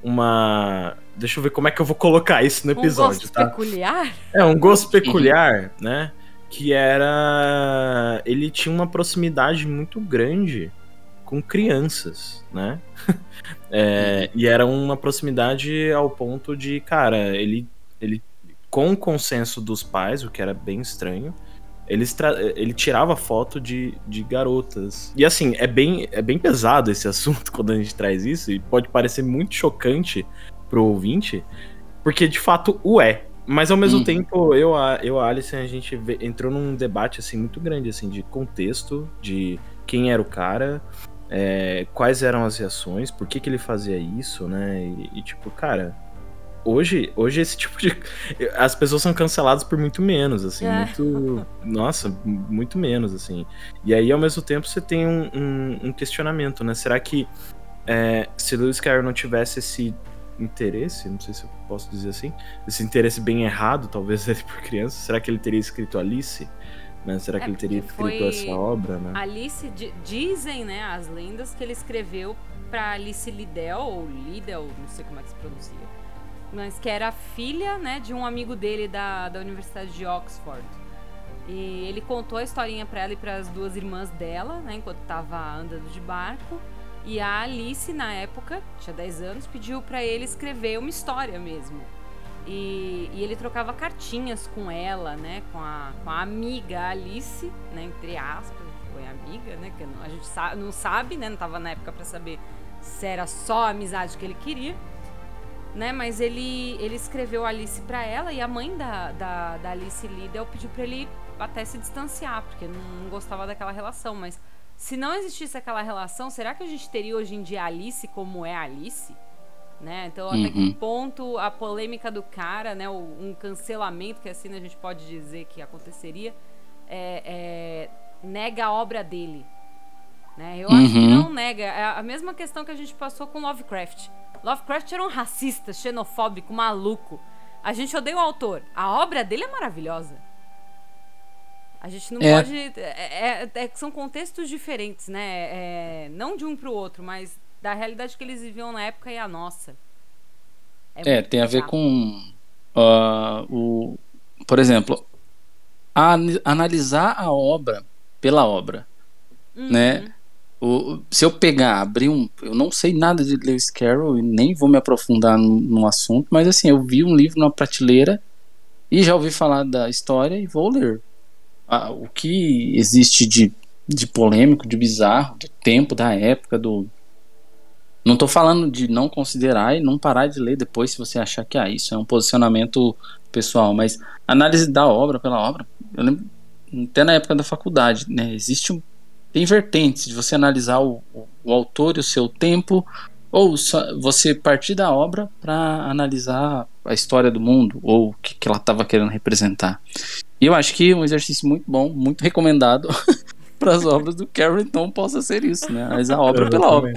uma. Deixa eu ver como é que eu vou colocar isso no Um episódio, gosto tá? peculiar. É, um gosto peculiar, né? Que era. Ele tinha uma proximidade muito grande com crianças, né? É, e era uma proximidade ao ponto de, cara, ele, ele com o consenso dos pais, o que era bem estranho, ele, ele tirava foto de, de garotas. E assim, é bem, é bem pesado esse assunto quando a gente traz isso, e pode parecer muito chocante pro ouvinte, porque de fato o é. Mas ao mesmo Uhum. tempo, eu, a- eu e a Alice, a gente entrou num debate assim muito grande assim de contexto, de quem era o cara, é, quais eram as reações, por que, que ele fazia isso, né? E, e, tipo, cara, hoje, hoje esse tipo de. As pessoas são canceladas por muito menos, assim. É. Muito. Nossa, muito menos, assim. E aí, ao mesmo tempo, você tem um, um- um questionamento, né? Será que é, se Lewis Carroll não tivesse esse interesse, não sei se eu posso dizer assim, esse interesse bem errado, talvez, dele por criança, será que ele teria escrito Alice? Né? Será É, que ele teria escrito essa obra, né? Alice, di- dizem, né, as lendas que ele escreveu pra Alice Liddell, ou Liddell, não sei como é que se pronuncia, mas que era filha, né, de um amigo dele da, da Universidade de Oxford. E ele contou a historinha pra ela e para as duas irmãs dela, né, enquanto tava andando de barco. E a Alice, na época, tinha 10 anos, pediu pra ele escrever uma história mesmo. E, e ele trocava cartinhas com ela, né? Com a, com a amiga Alice, né? Entre aspas, foi amiga, né? Que não- a gente sa- não sabe, né? Não tava na época pra saber se era só a amizade que ele queria. Né, mas ele, ele escreveu Alice pra ela e a mãe da, da, da Alice Liddell pediu pra ele até se distanciar, porque não, não gostava daquela relação. Mas se não existisse aquela relação, será que a gente teria hoje em dia Alice como é Alice? Né? Então, até que Uhum. ponto a polêmica do cara, né? Um cancelamento, que assim a gente pode dizer que aconteceria, é, é, nega a obra dele. Né? Eu acho que Uhum. não nega. É a mesma questão que a gente passou com Lovecraft. Lovecraft era um racista, xenofóbico, maluco. A gente odeia o autor. A obra dele é maravilhosa. A gente não É. pode. é- é- é são contextos diferentes, né? É, não de um pro outro, mas da realidade que eles viviam na época e a nossa. É, muito tem a ver com ah, o, por exemplo, a- analisar a obra pela obra, Uhum. né? O, se eu pegar, abrir um, eu não sei nada de Lewis Carroll e nem vou me aprofundar no, no assunto, mas assim, eu vi um livro na prateleira e já ouvi falar da história e vou ler. O que existe de, de polêmico, de bizarro, do tempo, da época, do não tô falando de não considerar e não parar de ler depois se você achar que ah, isso é um posicionamento pessoal, mas análise da obra pela obra, eu lembro até na época da faculdade, né? Existe um tem vertentes de você analisar o, o, o autor e o seu tempo ou você partir da obra para analisar a história do mundo ou o que, que ela estava querendo representar. Eu acho que é um exercício muito bom, muito recomendado para as obras do então possa ser isso, né? Mas a obra pela obra.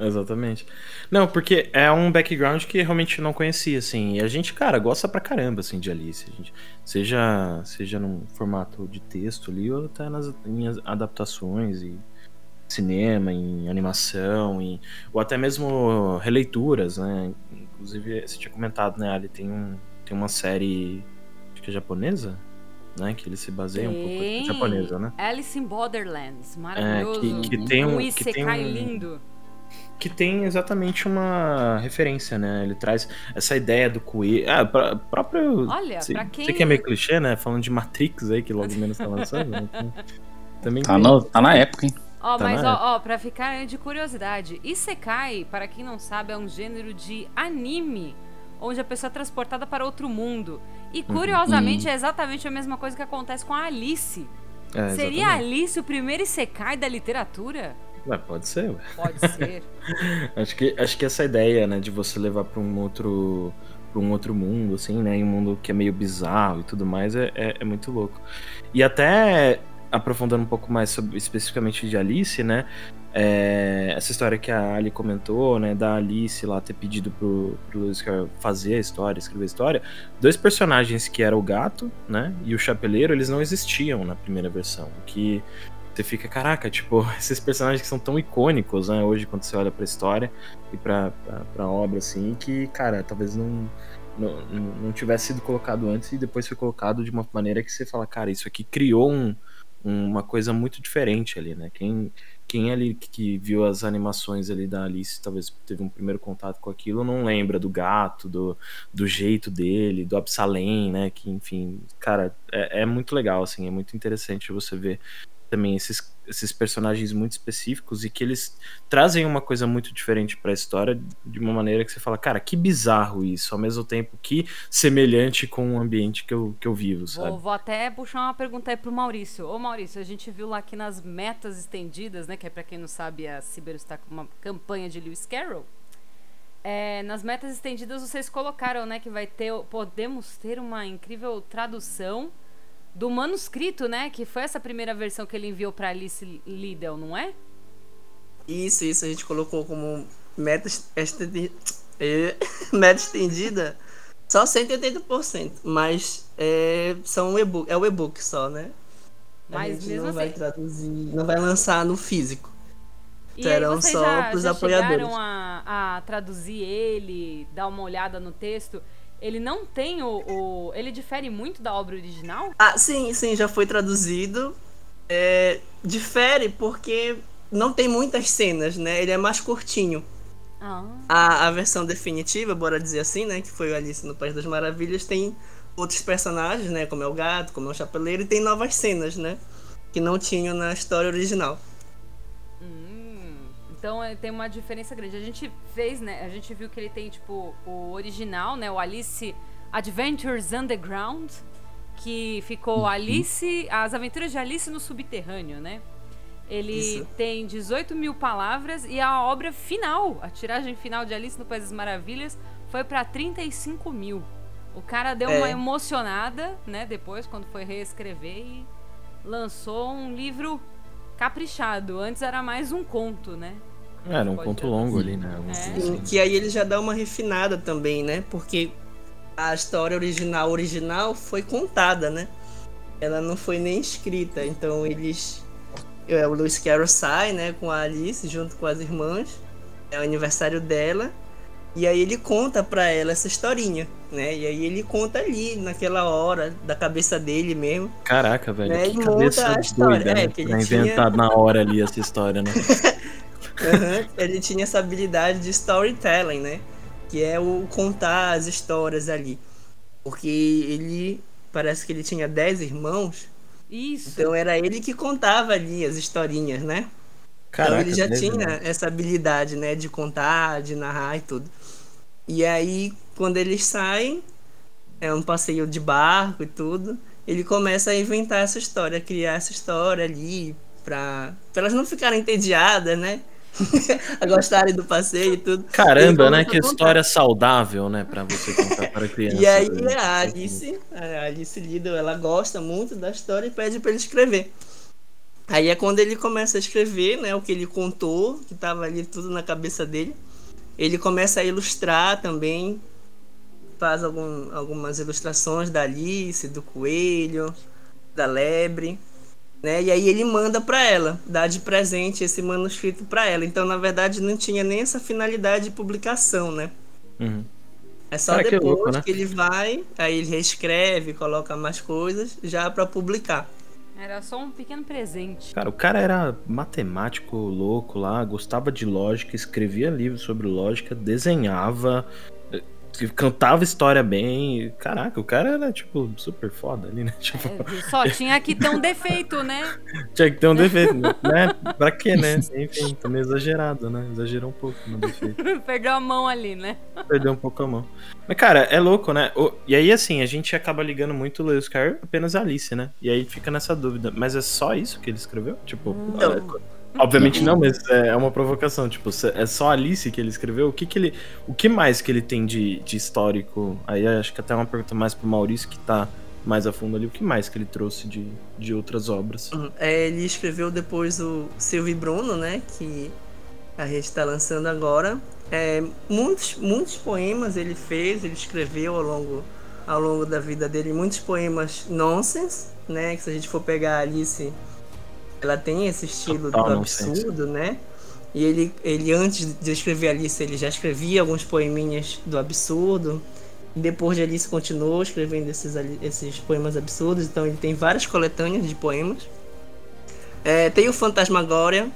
Exatamente. Não, porque é um background que realmente não conhecia, assim. E a gente, cara, gosta pra caramba, assim, de Alice. Gente, seja, seja num formato de texto ali, ou até nas em adaptações e cinema, em animação, em, ou até mesmo releituras, né? Inclusive, você tinha comentado, né, Ali, tem, um, tem uma série, acho que é japonesa, né? Que ele se baseia um pouco. É Tem. japonesa, né? Alice in Borderlands, É, maravilhoso. que, que tem um. um que tem Isekai um- lindo. que tem exatamente uma referência, né? Ele traz essa ideia do coelho. Ah, pra, próprio. Olha, sei, pra quem- sei que é meio clichê, né? Falando de Matrix aí, que logo menos tá lançando. né? Então, Também Tá, tem. no- tá na época, hein? Ó, Tá mas ó, ó, pra ficar de curiosidade, Isekai, para quem não sabe, é um gênero de anime onde a pessoa é transportada para outro mundo. E curiosamente é exatamente a mesma coisa que acontece com a Alice. É, Seria a. Alice o primeiro Isekai da literatura? Ué, pode ser, ué. Pode ser. Acho que, acho que essa ideia, né, de você levar pra um outro para um outro mundo, assim, né, em um mundo que é meio bizarro e tudo mais, é, é, é muito louco. E até aprofundando um pouco mais sobre, especificamente de Alice, né, é, essa história que a Ali comentou, né, da Alice lá ter pedido pro, pro Lewis Carroll fazer a história, escrever a história, dois personagens que eram o gato, né, e o chapeleiro, eles não existiam na primeira versão, o que você fica, caraca, tipo, esses personagens que são tão icônicos, né, hoje quando você olha pra história e pra, pra, pra obra, assim, que, cara, talvez não, não, não- não tivesse sido colocado antes e depois foi colocado de uma maneira que você fala, cara, isso aqui criou um, uma coisa muito diferente ali, né, quem, quem ali que viu as animações ali da Alice, talvez teve um primeiro contato com aquilo, não lembra do gato, do, do jeito dele, do Absalém, né, que, enfim, cara, é, é muito legal, assim, é muito interessante você ver também esses, esses personagens muito específicos e que eles trazem uma coisa muito diferente pra história de uma maneira que você fala, cara, que bizarro isso, ao mesmo tempo que semelhante com o ambiente que eu, que eu vivo, sabe? Vou, vou até puxar uma pergunta aí pro Maurício. Ô Maurício, a gente viu lá que nas metas estendidas, né? Que é pra quem não sabe, a Ciber está com uma campanha de Lewis Carroll. É, nas metas estendidas vocês colocaram, né, que vai ter, podemos ter uma incrível tradução do manuscrito, né, que foi essa primeira versão que ele enviou para Alice Liddell, não é? Isso, isso a gente colocou como meta estendida, meta estendida só 180%, mas é, são um e-book, é o e-book só, né? A Mas gente não vai assim- traduzir, não vai lançar no físico. E vocês só já, pros já apoiadores. a, a traduzir ele, dar uma olhada no texto. Ele não tem o, o- Ele difere muito da obra original? Ah, sim, sim, já foi traduzido. É, difere porque não tem muitas cenas, né? Ele é mais curtinho. Ah. A, a versão definitiva, bora dizer assim, né? Que foi o Alice no País das Maravilhas, tem outros personagens, né? Como é o gato, como é o chapeleiro, e tem novas cenas, né? Que não tinham na história original. Então é, tem uma diferença grande. A gente fez, né? A gente viu que ele tem, tipo, o original, né? O Alice Adventures Underground, que ficou Alice. As aventuras de Alice no Subterrâneo, né? Ele Isso. tem 18 mil palavras e a obra final, a tiragem final de Alice no País das Maravilhas, foi pra 35 mil. O cara deu uma É. emocionada, né? Depois, quando foi reescrever e lançou um livro caprichado. Antes era mais um conto, né? Era um conto longo ali, né? É. assim. Que aí ele já dá uma refinada também, né? Porque a história original original foi contada, né? Ela não foi nem escrita. Então eles. é, O Lewis Carroll sai, né, com a Alice junto com as irmãs. É o aniversário dela. E aí ele conta pra ela essa historinha, né? E aí ele conta ali, naquela hora, da cabeça dele mesmo. Caraca, velho. Né, Que ele cabeça doida, É, né? que ele Pra tinha- inventar na hora ali essa história, né? Aham, ele tinha essa habilidade de storytelling, né? Que é o contar as histórias ali. Porque ele parece que ele tinha 10 irmãos, Isso. então era ele que contava ali as historinhas, né? Caraca, então ele já beleza, tinha essa habilidade, né, de contar, de narrar e tudo. E aí, quando eles saem, é um passeio de barco e tudo, ele começa a inventar essa história, a criar essa história ali, pra, pra elas não ficarem entediadas, né? a gostarem do passeio e tudo. Caramba, Ele né? Que contar. história saudável, né? Pra você contar para criança. E aí né? a Alice, a Alice Liddell, ela gosta muito da história e pede pra ele escrever. Aí é quando ele começa a escrever, né, o que ele contou, que tava ali tudo na cabeça dele. Ele começa a ilustrar também, faz algum, algumas ilustrações da Alice, do coelho, da lebre, né? E aí ele manda pra ela, dá de presente esse manuscrito pra ela. Então, na verdade, não tinha nem essa finalidade de publicação, né? Uhum. É só Cara, que depois louco, né? que ele vai, aí ele reescreve, coloca mais coisas, já pra publicar. Era só um pequeno presente. Cara, o cara era matemático louco lá, gostava de lógica, escrevia livros sobre lógica, desenhava, cantava história bem. Caraca, o cara era, tipo, super foda ali, né? Tipo, É, só tinha que ter um defeito, né? tinha que ter um defeito, né? Pra quê, né? Enfim, também exagerado, né? Exagerou um pouco no defeito. Perdeu a mão ali, né? Perdeu um pouco a mão. Mas, cara, é louco, né? E aí, assim, a gente acaba ligando muito o Lewis Carroll apenas a Alice, né? E aí fica nessa dúvida. Mas é só isso que ele escreveu? Tipo, Não. é- obviamente não, mas é é uma provocação. Tipo, é só Alice que ele escreveu? O que que ele... O que mais que ele tem de, de histórico? Aí acho que até uma pergunta mais pro Maurício, que tá mais a fundo ali. O que mais que ele trouxe de, de outras obras? Uhum. É, ele escreveu depois o Silvio Bruno, né? Que a gente tá lançando agora. É, muitos, muitos poemas ele fez, ele escreveu ao longo, ao longo da vida dele, muitos poemas nonsense, né? Que se a gente for pegar Alice, ela tem esse estilo Total do absurdo, né? E ele, ele, antes de escrever Alice, ele já escrevia alguns poeminhas do absurdo. Depois de Alice continuou escrevendo esses, esses poemas absurdos. Então ele tem várias coletâneas de poemas. É, tem o Fantasmagória,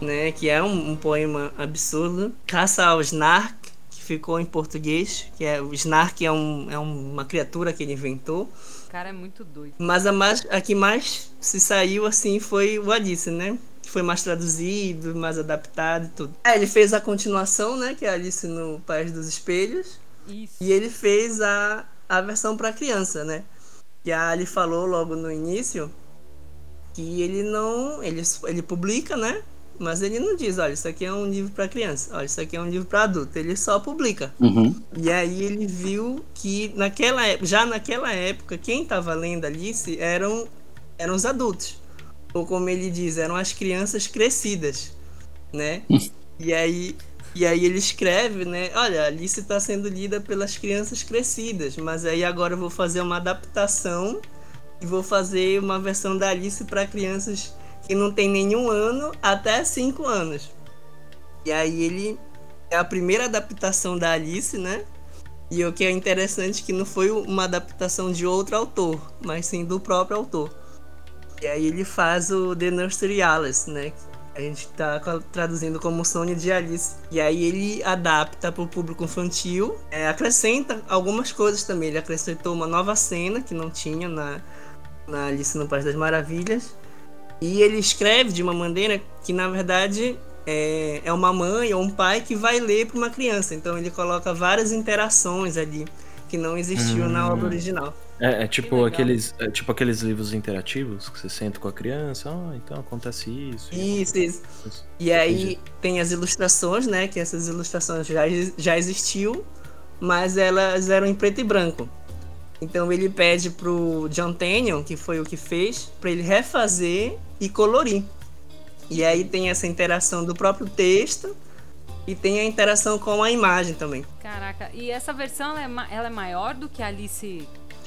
né? Que é um, um poema absurdo. Caça ao Snark, que ficou em português. Que é, o Snark é, um, é uma criatura que ele inventou. O cara é muito doido. Mas a, mais, a que mais se saiu assim foi o Alice, né? Que foi mais traduzido, mais adaptado e tudo. É, ele fez a continuação, né? Que é Alice no País dos Espelhos. Isso. E ele fez a, a versão para criança, né? E a Ali falou logo no início que ele não. Ele, ele publica, né? Mas ele não diz, olha, isso aqui é um livro para criança, olha, isso aqui é um livro para adulto. Ele só publica. Uhum. E aí ele viu que naquela época, já naquela época, quem estava lendo Alice eram eram os adultos. Ou como ele diz, eram as crianças crescidas, né? e aí e aí ele escreve, né? Olha, Alice está sendo lida pelas crianças crescidas, mas aí agora eu vou fazer uma adaptação e vou fazer uma versão da Alice para crianças que não tem nenhum ano até cinco anos. E aí ele é a primeira adaptação da Alice, né? E o que é interessante é que não foi uma adaptação de outro autor, mas sim do próprio autor. E aí ele faz o The Nursery Alice, né? A gente tá traduzindo como Sonho de Alice. E aí ele adapta para o público infantil, é, acrescenta algumas coisas também. Ele acrescentou uma nova cena que não tinha na, na Alice no País das Maravilhas. E ele escreve de uma maneira que, na verdade, é, é uma mãe ou um pai que vai ler para uma criança. Então ele coloca várias interações ali que não existiam na obra original. É, é tipo aqueles, é tipo aqueles livros interativos que você senta com a criança, ah, então acontece isso. Isso, isso. isso. E aí tem as ilustrações, né? Que essas ilustrações já, já existiu, mas elas eram em preto e branco. Então ele pede pro John Tennion, que foi o que fez, para ele refazer e colorir. E aí tem essa interação do próprio texto e tem a interação com a imagem também. Caraca, e essa versão ela é, ela é maior do que a Alice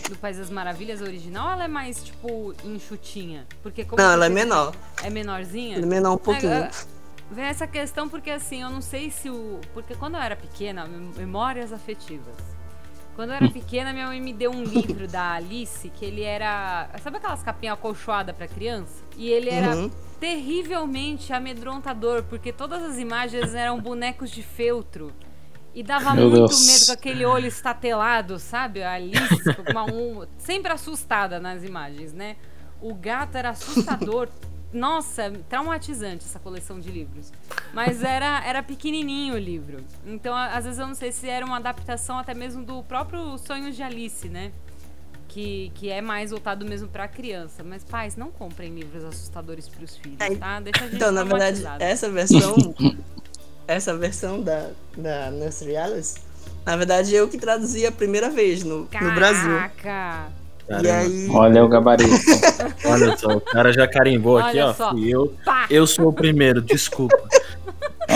do País das Maravilhas original ou ela é mais, tipo, enxutinha? Porque como Não, você ela é menor. É menorzinha? Ele menor um pouquinho. É, é, Vem essa questão porque assim, eu não sei se o. Porque quando eu era pequena, mem- memórias afetivas. Quando eu era pequena, minha mãe me deu um livro da Alice, que ele era. Sabe aquelas capinhas acolchoadas pra criança? E ele era Uhum. terrivelmente amedrontador, porque todas as imagens eram bonecos de feltro. E dava Meu muito Deus. medo com aquele olho estatelado, sabe? A Alice, uma, um- sempre assustada nas imagens, né? O gato era assustador. Nossa, traumatizante essa coleção de livros. Mas era, era pequenininho o livro. Então, às vezes eu não sei se era uma adaptação até mesmo do próprio Sonhos de Alice, né? Que, que é mais voltado mesmo pra criança. Mas, pais, não comprem livros assustadores pros filhos, É, tá? Deixa a gente Então, na verdade, essa versão. essa versão da, da Nursery Alice, na verdade, eu que traduzi a primeira vez no, no Brasil. Caraca! E aí. Olha o gabarito. Olha só, o cara já carimbou aqui, Olha ó. só. Fui eu. Pá! Eu sou o primeiro, desculpa.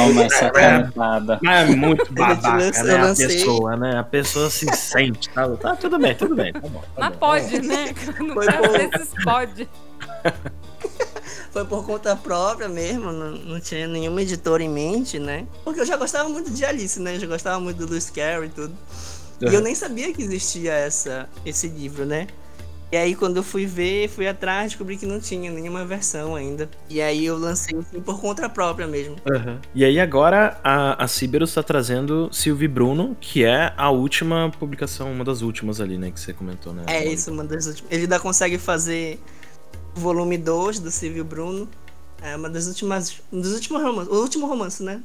Olha essa cantada. Mas é muito babaca, né? A pessoa, né? A pessoa se sente, tá? Tá tudo bem, tudo bem. Tá bom. Tá Mas bom. pode, né? No Foi bom. desses pode. Foi por conta própria mesmo, não, não tinha nenhuma editora em mente, né? Porque eu já gostava muito de Alice, né? Eu já gostava muito do Lewis Carroll e tudo. E eu nem sabia que existia essa, esse livro, né? E aí quando eu fui ver, fui atrás, descobri que não tinha nenhuma versão ainda. E aí eu lancei assim por conta própria mesmo. Aham. E aí agora a, a Ciberos está trazendo Silvio Bruno, que é a última publicação, uma das últimas ali, né? Que você comentou, né? É isso, uma das últimas. Ele ainda consegue fazer o volume 2 do Silvio Bruno. É uma das últimas. Um dos últimos romances. O último romance, né?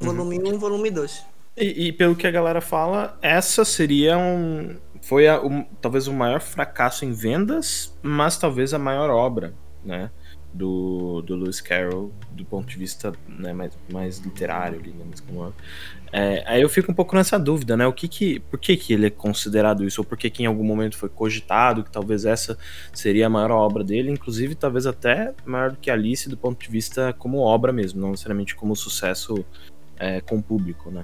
Volume 1 um, volume 2. E, e pelo que a galera fala, essa seria um. Foi a- talvez o maior fracasso em vendas, mas talvez a maior obra, né? Do, do Lewis Carroll, do ponto de vista né, mais, mais literário, ali, né, como é, aí eu fico um pouco nessa dúvida, né? O que que, por que, que ele é considerado isso? Ou por que, que em algum momento foi cogitado que talvez essa seria a maior obra dele, inclusive talvez até maior do que Alice do ponto de vista como obra mesmo, não necessariamente como sucesso é, com o público, né?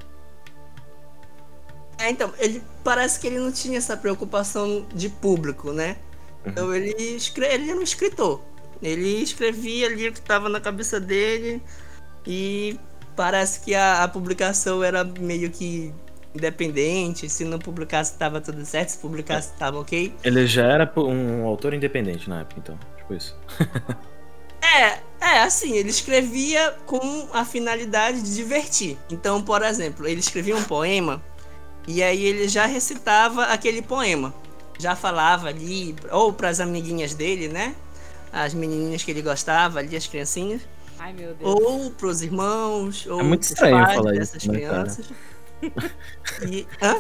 É, então, ele parece que ele não tinha essa preocupação de público, né? Então ele, escre... ele era um escritor. Ele escrevia ali o que estava na cabeça dele e parece que a, a publicação era meio que independente. Se não publicasse, estava tudo certo. Se publicasse, estava ok. Ele já era um autor independente na época, então. Tipo isso. É, é, assim, ele escrevia com a finalidade de divertir. Então, por exemplo, ele escrevia um poema e aí ele já recitava aquele poema. Já falava ali, ou para as amiguinhas dele, né? As menininhas que ele gostava ali, as criancinhas. Ai, meu Deus. Ou pros irmãos, ou muito pros estranho pais falar dessas isso, né, crianças. E, hã?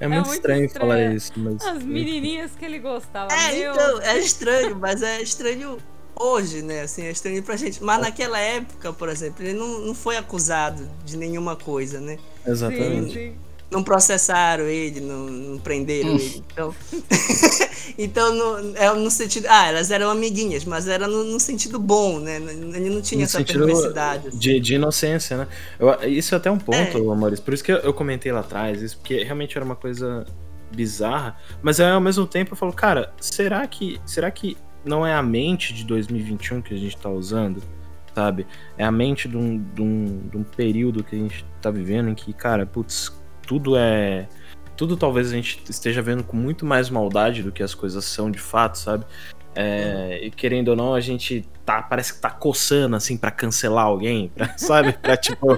É muito, muito estranho, estranho. falar isso, mas. As menininhas que ele gostava. É, meu então, é estranho, mas é estranho hoje, né, assim, é estranho pra gente. Mas naquela época, por exemplo, ele não, não foi acusado de nenhuma coisa, né? Exatamente. sim. Não processaram ele, não, não prenderam ele. Então, então no, é no sentido. Ah, elas eram amiguinhas, mas era no, no sentido bom, né? Ele não tinha No essa perversidade. assim. De, de inocência, né? Eu- isso é até um ponto, É. Amores. Por isso que eu, eu comentei lá atrás, isso porque realmente era uma coisa bizarra. Mas aí, ao mesmo tempo eu falo, cara, será que, será que não é a mente de 2021 que a gente tá usando? Sabe? É a mente de um, de um, de um período que a gente tá vivendo em que, cara, putz, tudo é. Tudo talvez a gente esteja vendo com muito mais maldade do que as coisas são de fato, sabe? É, e querendo ou não, a gente tá, parece que tá coçando assim pra cancelar alguém, pra, sabe? Pra tipo.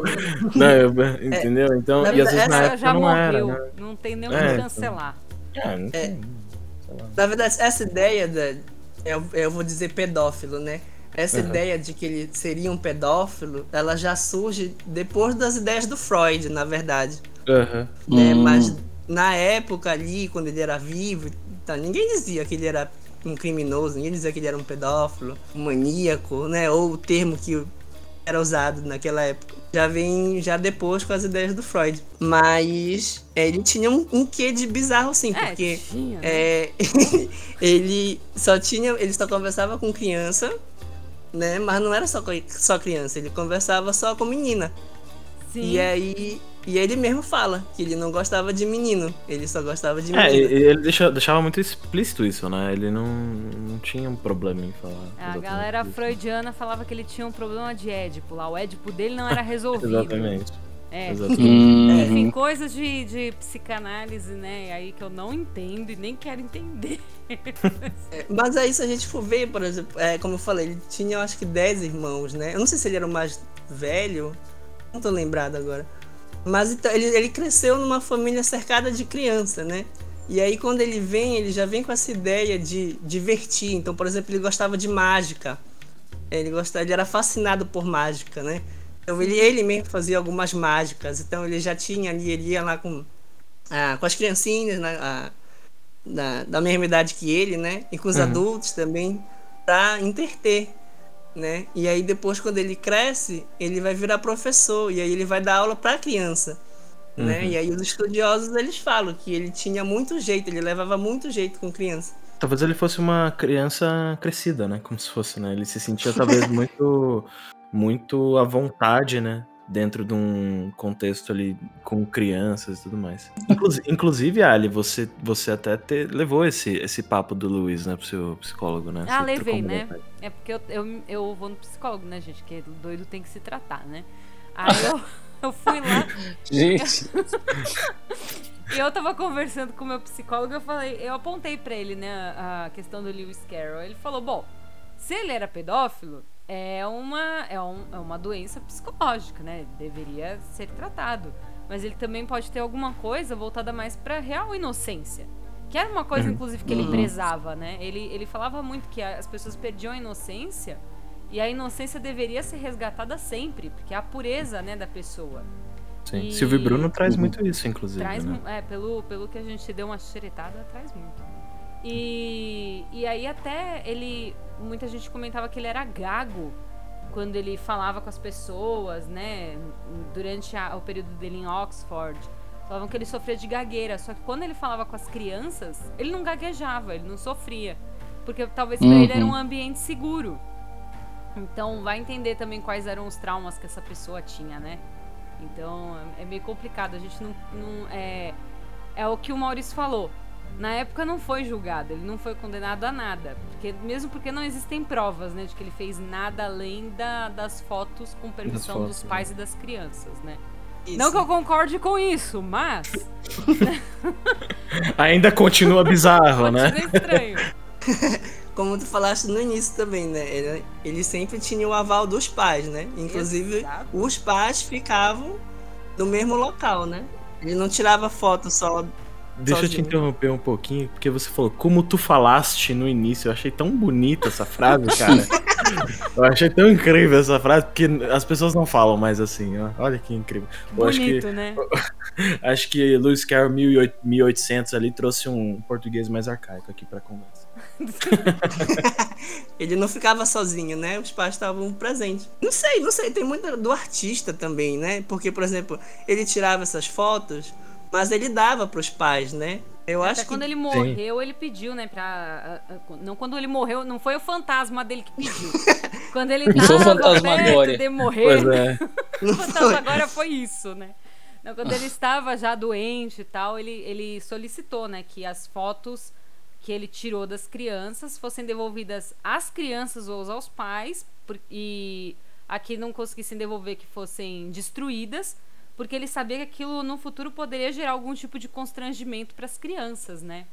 né, entendeu? Então, Na e às vezes na época já não era. morreu. Né? Não tem nem o É, que cancelar. É, não É. tem-. Na verdade, essa ideia da. Eu, eu vou dizer pedófilo, né? Essa Uhum. ideia de que ele seria um pedófilo, ela já surge depois das ideias do Freud, na verdade. Aham. né? Hum. Mas na época ali, quando ele era vivo, tá, ninguém dizia que ele era um criminoso, ninguém dizia que ele era um pedófilo, um maníaco, né? Ou o termo que era usado naquela época. Já vem já depois com as ideias do Freud. Mas é, ele tinha um, um quê de bizarro, sim, É, porque tinha, né? é, ele só tinha. Ele só conversava com criança, né? Mas não era só, só criança, ele conversava só com menina. Sim. E aí. E ele mesmo fala que ele não gostava de menino, ele só gostava de É, menina. ele deixa- deixava muito explícito isso, né? Ele não, não tinha um problema em falar. A galera isso. freudiana falava que ele tinha um problema de Édipo lá. O Édipo dele não era resolvido. Exatamente. É. Exatamente. Enfim, coisas de, de psicanálise, né? Aí que eu não entendo e nem quero entender. É, Mas aí se a gente for ver, por exemplo, é, como eu falei, ele tinha eu acho que 10 irmãos, né? Eu não sei se ele era o mais velho, não tô lembrado agora. Mas então, ele, ele cresceu numa família cercada de criança, né? E aí quando ele vem, ele já vem com essa ideia de divertir. Então, por exemplo, ele gostava de mágica. Ele gostava, ele era fascinado por mágica, né? Então ele, ele mesmo fazia algumas mágicas. Então ele já tinha ali, ele ia lá com, ah, com as criancinhas, né? Ah, da, da mesma idade que ele, né? E com os Uhum. adultos também, pra interter, né? E aí depois, quando ele cresce, ele vai virar professor e aí ele vai dar aula pra criança, né? Uhum. E aí os estudiosos, eles falam que ele tinha muito jeito, ele levava muito jeito com criança. Talvez ele fosse uma criança crescida, né? Como se fosse, né? Ele se sentia talvez muito, muito à vontade, né? Dentro de um contexto ali com crianças e tudo mais. Inclusive, inclusive Ali, você, você até te- levou esse, esse papo do Luiz, né? Pro seu psicólogo, né? Ah, Você levei, né? É porque eu, eu, eu vou no psicólogo, né, gente? Que doido tem que se tratar, né? Aí eu, eu fui lá Gente, e eu tava conversando com o meu psicólogo eu falei, eu apontei pra ele, né, a questão do Lewis Carroll. Ele falou, bom, se ele era pedófilo, é uma, é, um- é uma doença psicológica, né? Deveria ser tratado. Mas ele também pode ter alguma coisa voltada mais pra real inocência. Que era uma coisa, inclusive, que ele Uhum. prezava, né? Ele, ele falava muito que as pessoas perdiam a inocência e a inocência deveria ser resgatada sempre, porque é a pureza, né, da pessoa. Sim. E- Silvio Bruno traz Uhum. muito isso, inclusive. Traz, né? é, pelo, pelo que a gente deu uma xeretada, traz muito. E, e aí até ele, muita gente comentava que ele era gago quando ele falava com as pessoas, né, durante a- o período dele em Oxford. Falavam que ele sofria de gagueira, só que quando ele falava com as crianças, ele não gaguejava, ele não sofria. Porque talvez pra ele era Uhum. um ambiente seguro. Então vai entender também quais eram os traumas que essa pessoa tinha, né? Então é é meio complicado. A gente não. não- é, é o que o Maurício falou. Na época não foi julgado, ele não foi condenado a nada. Porque, mesmo porque não existem provas, né, de que ele fez nada além da- das fotos com permissão fotos, dos né? pais e das crianças, né? Isso. Não que eu concorde com isso, mas Ainda continua bizarro, né? continua estranho. Como tu falaste no início também, né? Ele, ele sempre tinha o aval dos pais, né? Inclusive, Exato. os pais ficavam no mesmo local, né? Ele não tirava foto só. Deixa eu te sozinho. interromper um pouquinho, porque você falou, como tu falaste no início, eu achei tão bonita essa frase, cara. Eu achei tão incrível essa frase, porque as pessoas não falam mais assim, ó. Olha que incrível. Eu acho que, Bonito, né? acho que Lewis Carroll 1800 1800 ali trouxe um português mais arcaico aqui pra conversa. Ele não ficava sozinho, né? Os pais estavam presentes. Não sei, não sei. Tem muito do artista também, né? Porque, por exemplo, ele tirava essas fotos, mas ele dava pros pais, né? Eu Até acho que quando ele morreu, ele pediu, né, pra... a- a- Não, quando ele morreu, não foi o fantasma dele que pediu. quando ele Não foi o tava fantasmagória. perto de morrer, Pois é. o fantasma foi. agora foi isso, né? Não, quando ele estava já doente e tal, ele, ele solicitou, né, que as fotos que ele tirou das crianças fossem devolvidas às crianças ou aos pais por- e aqui não conseguissem devolver que fossem destruídas, porque ele sabia que aquilo no futuro poderia gerar algum tipo de constrangimento para as crianças, né?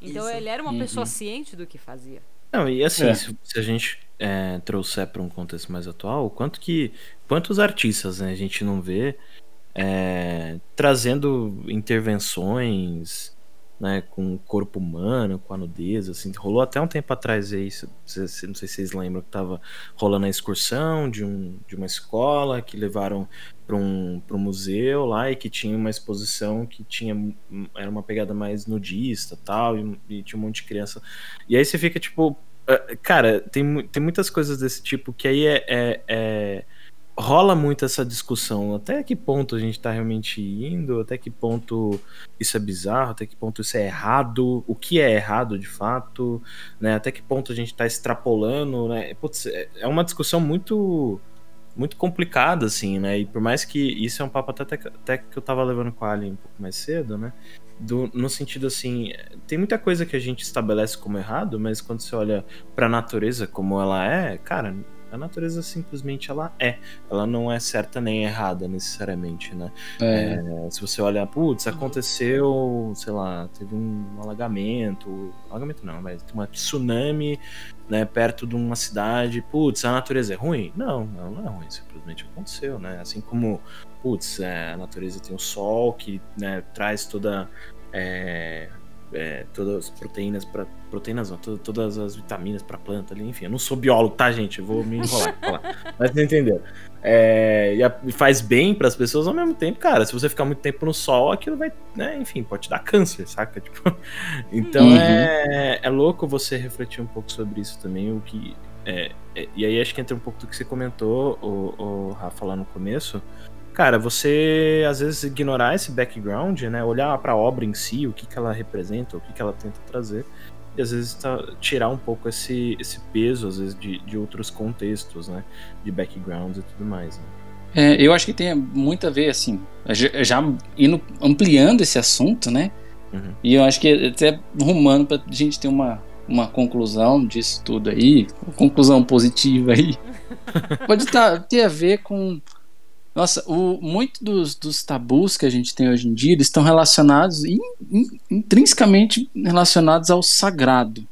Então Isso. ele era uma Uhum. pessoa ciente do que fazia. Não, e assim, É. se, se a gente é, trouxer para um contexto mais atual, quanto que quantos artistas né, a gente não vê é, trazendo intervenções né, com o corpo humano, com a nudez, assim, rolou até um tempo atrás aí, não sei se vocês lembram que tava rolando a excursão de, um, de uma escola que levaram para um, um museu lá e que tinha uma exposição que tinha era uma pegada mais nudista tal e, e tinha um monte de criança. E aí você fica tipo eh, cara tem, tem muitas coisas desse tipo que aí é, é- é- rola muito essa discussão. Até que ponto a gente tá realmente indo? Até que ponto isso é bizarro? Até que ponto isso é errado? O que é errado de fato? Né? Até que ponto a gente tá extrapolando né? Putz, é é uma discussão muito muito complicada, assim, né? E por mais que isso é um papo até, até que eu tava levando com a Ali um pouco mais cedo, né? Do, no sentido assim, tem muita coisa que a gente estabelece como errado, mas quando você olha pra natureza como ela é, cara, a natureza simplesmente ela é. Ela não é certa nem errada necessariamente, né? É, É, se você olha, putz, aconteceu, sei lá, teve um alagamento, alagamento não, mas uma tsunami, né, perto de uma cidade, putz, a natureza é ruim? Não, não, não é ruim, simplesmente aconteceu, né? Assim como, putz, é, a natureza tem o sol que, né, traz toda é, é, todas as proteínas para proteínas não, to- todas as vitaminas para planta ali, enfim, eu não sou biólogo, tá, gente? Eu vou me enrolar, falar. Mas vocês entenderam. É, e e faz bem para as pessoas ao mesmo tempo, cara. Se você ficar muito tempo no sol, aquilo vai, né, enfim, pode te dar câncer, saca? Tipo, então Uhum. é, é louco você refletir um pouco sobre isso também, o que é, é- e aí acho que entra um pouco do que você comentou, o, o Rafa lá no começo. Cara, você às vezes ignorar esse background, né? Olhar para a obra em si, o que, que ela representa, o que, que ela tenta trazer, e às vezes tá- tirar um pouco esse, esse peso, às vezes, de, de outros contextos, né? De backgrounds e tudo mais. Né? É, eu acho que tem muito a ver, assim, já, indo ampliando esse assunto, né? Uhum. E eu acho que até rumando pra gente ter uma, uma conclusão disso tudo aí, uma conclusão positiva aí, pode tá, ter a ver com. Nossa, o, muito dos, dos tabus que a gente tem hoje em dia, eles estão relacionados, in- in- intrinsecamente relacionados ao sagrado.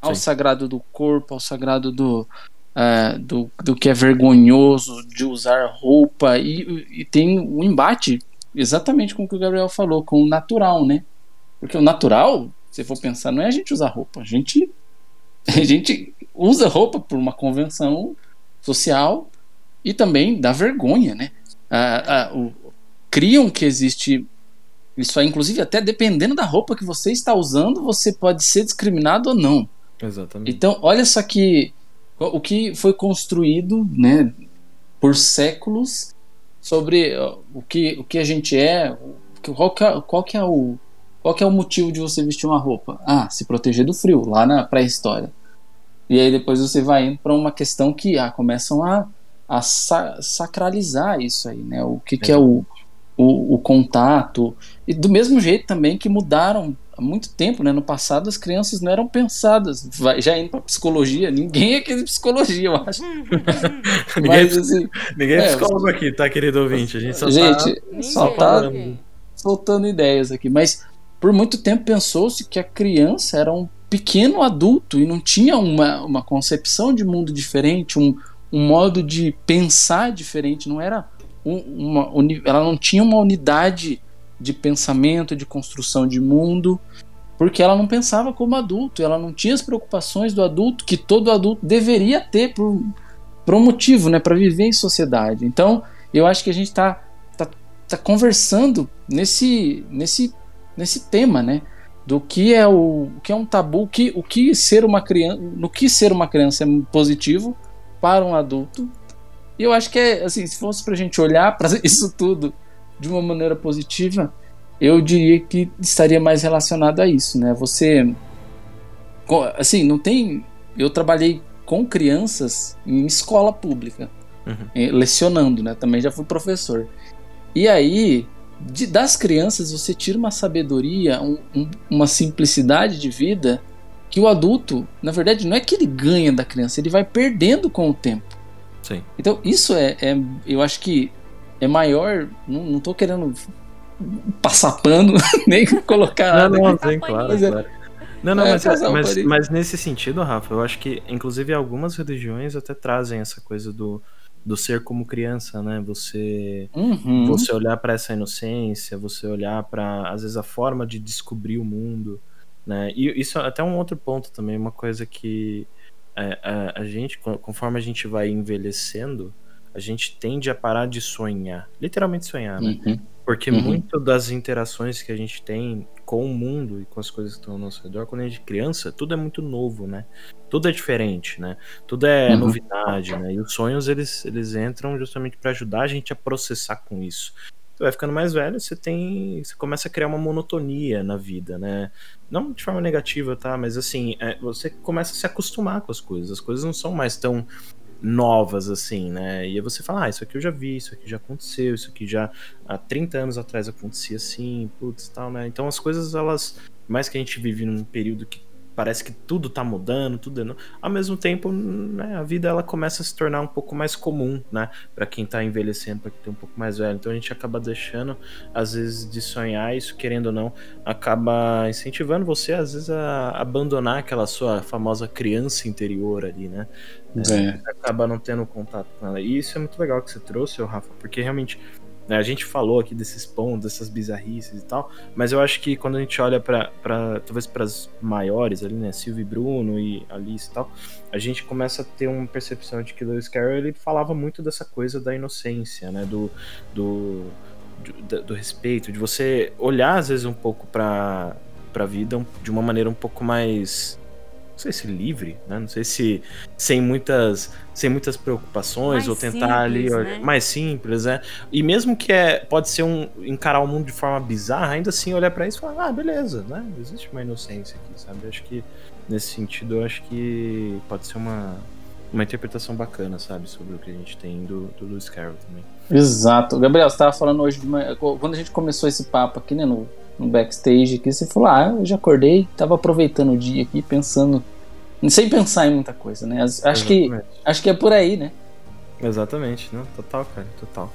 Ao Sim. sagrado do corpo, ao sagrado do, é, do, do que é vergonhoso de usar roupa. E, e tem um embate exatamente com o que o Gabriel falou, com o natural, né? Porque o natural, se for pensar, não é a gente usar roupa. A gente, a gente usa roupa por uma convenção social e também dá vergonha, né? Ah, ah, o- criam que existe isso aí, inclusive até dependendo da roupa que você está usando, você pode ser discriminado ou não. Exatamente. Então, olha só que o que foi construído, né, por séculos sobre o que, o que a gente é, qual que é, qual que é o qual que é o motivo de você vestir uma roupa? Ah, se proteger do frio, lá na pré-história. E aí depois você vai indo para uma questão que ah, começam a, a sa- sacralizar isso aí, né? O que, que é o, o, o contato. E do mesmo jeito também que mudaram há muito tempo, né? No passado as crianças não eram pensadas. Vai, já indo para psicologia, ninguém é aqui de psicologia, eu acho. Ninguém, Mas assim, ninguém é é, psicólogo aqui, tá, querido ouvinte? A gente só gente, Ninguém, só tá soltando ideias aqui, mas por muito tempo pensou-se que a criança era um pequeno adulto e não tinha uma, uma concepção de mundo diferente, um, um modo de pensar diferente, não era um- uma, ela não tinha uma unidade de pensamento, de construção de mundo. porque ela não pensava como adulto, ela não tinha as preocupações do adulto que todo adulto deveria ter por, por um motivo, né, para viver em sociedade. Então, eu acho que a gente está tá, tá conversando nesse, nesse, nesse tema, né, do que é o, o que é um tabu, que, o que ser uma criança, no que ser uma criança é positivo para um adulto. E eu acho que é assim, se fosse para a gente olhar para isso tudo de uma maneira positiva, eu diria que estaria mais relacionado a isso, né? Você, assim, não tem. Eu trabalhei com crianças em escola pública, uhum. lecionando, né? Também já fui professor. E aí, de, das crianças, você tira uma sabedoria, um, um, uma simplicidade de vida que o adulto, na verdade, não é que ele ganha da criança, ele vai perdendo com o tempo. Sim. Então, isso é, é eu acho que é maior. Não, não tô querendo passar pano, nem colocar não, nada. Não, não, tem, claro, é, claro. Não, não, é, mas, mas, mas, nesse sentido, Rafa, eu acho que, inclusive, algumas religiões até trazem essa coisa do, do ser como criança, né? Você, uhum. você olhar para essa inocência, você olhar para, às vezes, a forma de descobrir o mundo, né? E isso é até um outro ponto também, uma coisa que é, a, a gente, conforme a gente vai envelhecendo, a gente tende a parar de sonhar, literalmente sonhar, né? Uhum. Porque uhum. muito das interações que a gente tem com o mundo e com as coisas que estão ao nosso redor, quando a gente é criança, tudo é muito novo, né? Tudo é diferente, né? Tudo é uhum. novidade, né? E os sonhos, eles, eles entram justamente para ajudar a gente a processar com isso. Você vai ficando mais velho, você tem. Você começa a criar uma monotonia na vida, né? Não de forma negativa, tá? Mas assim, é, você começa a se acostumar com as coisas. As coisas não são mais tão novas, assim, né? E aí você fala, ah, isso aqui eu já vi, isso aqui já aconteceu, isso aqui já há 30 anos atrás acontecia assim, putz, tal, né? Então as coisas, elas, mais que a gente vive num período que parece que tudo tá mudando, tudo ao mesmo tempo, né, a vida ela começa a se tornar um pouco mais comum, né, para quem tá envelhecendo, para quem tem um pouco mais velho. Então a gente acaba deixando às vezes de sonhar, isso querendo ou não, acaba incentivando você às vezes a abandonar aquela sua famosa criança interior ali, né? É. acaba não tendo contato com ela. E isso é muito legal que você trouxe, Rafa, porque realmente a gente falou aqui desses pontos, dessas bizarrices e tal, mas eu acho que quando a gente olha para talvez para as maiores ali, né, Silvio e Bruno e Alice e tal, a gente começa a ter uma percepção de que Lewis Carroll ele falava muito dessa coisa da inocência, né, do, do, do, do respeito, de você olhar às vezes um pouco para para a vida de uma maneira um pouco mais não sei se livre, né? Não sei se sem muitas, sem muitas preocupações mais ou tentar simples, ali né? mais simples, né? E mesmo que é pode ser um encarar o mundo de forma bizarra, ainda assim olhar para isso e falar, ah, beleza, né? Existe uma inocência aqui, sabe? Acho que nesse sentido, eu acho que pode ser uma uma interpretação bacana, sabe, sobre o que a gente tem do, do Lewis Carroll também. Exato. Gabriel, você estava falando hoje, de uma... quando a gente começou esse papo aqui, né, no, no backstage aqui, você falou, ah, eu já acordei, tava aproveitando o dia aqui, pensando, sem pensar em muita coisa, né? Acho que, acho que é por aí, né? Exatamente, não, total, cara, total.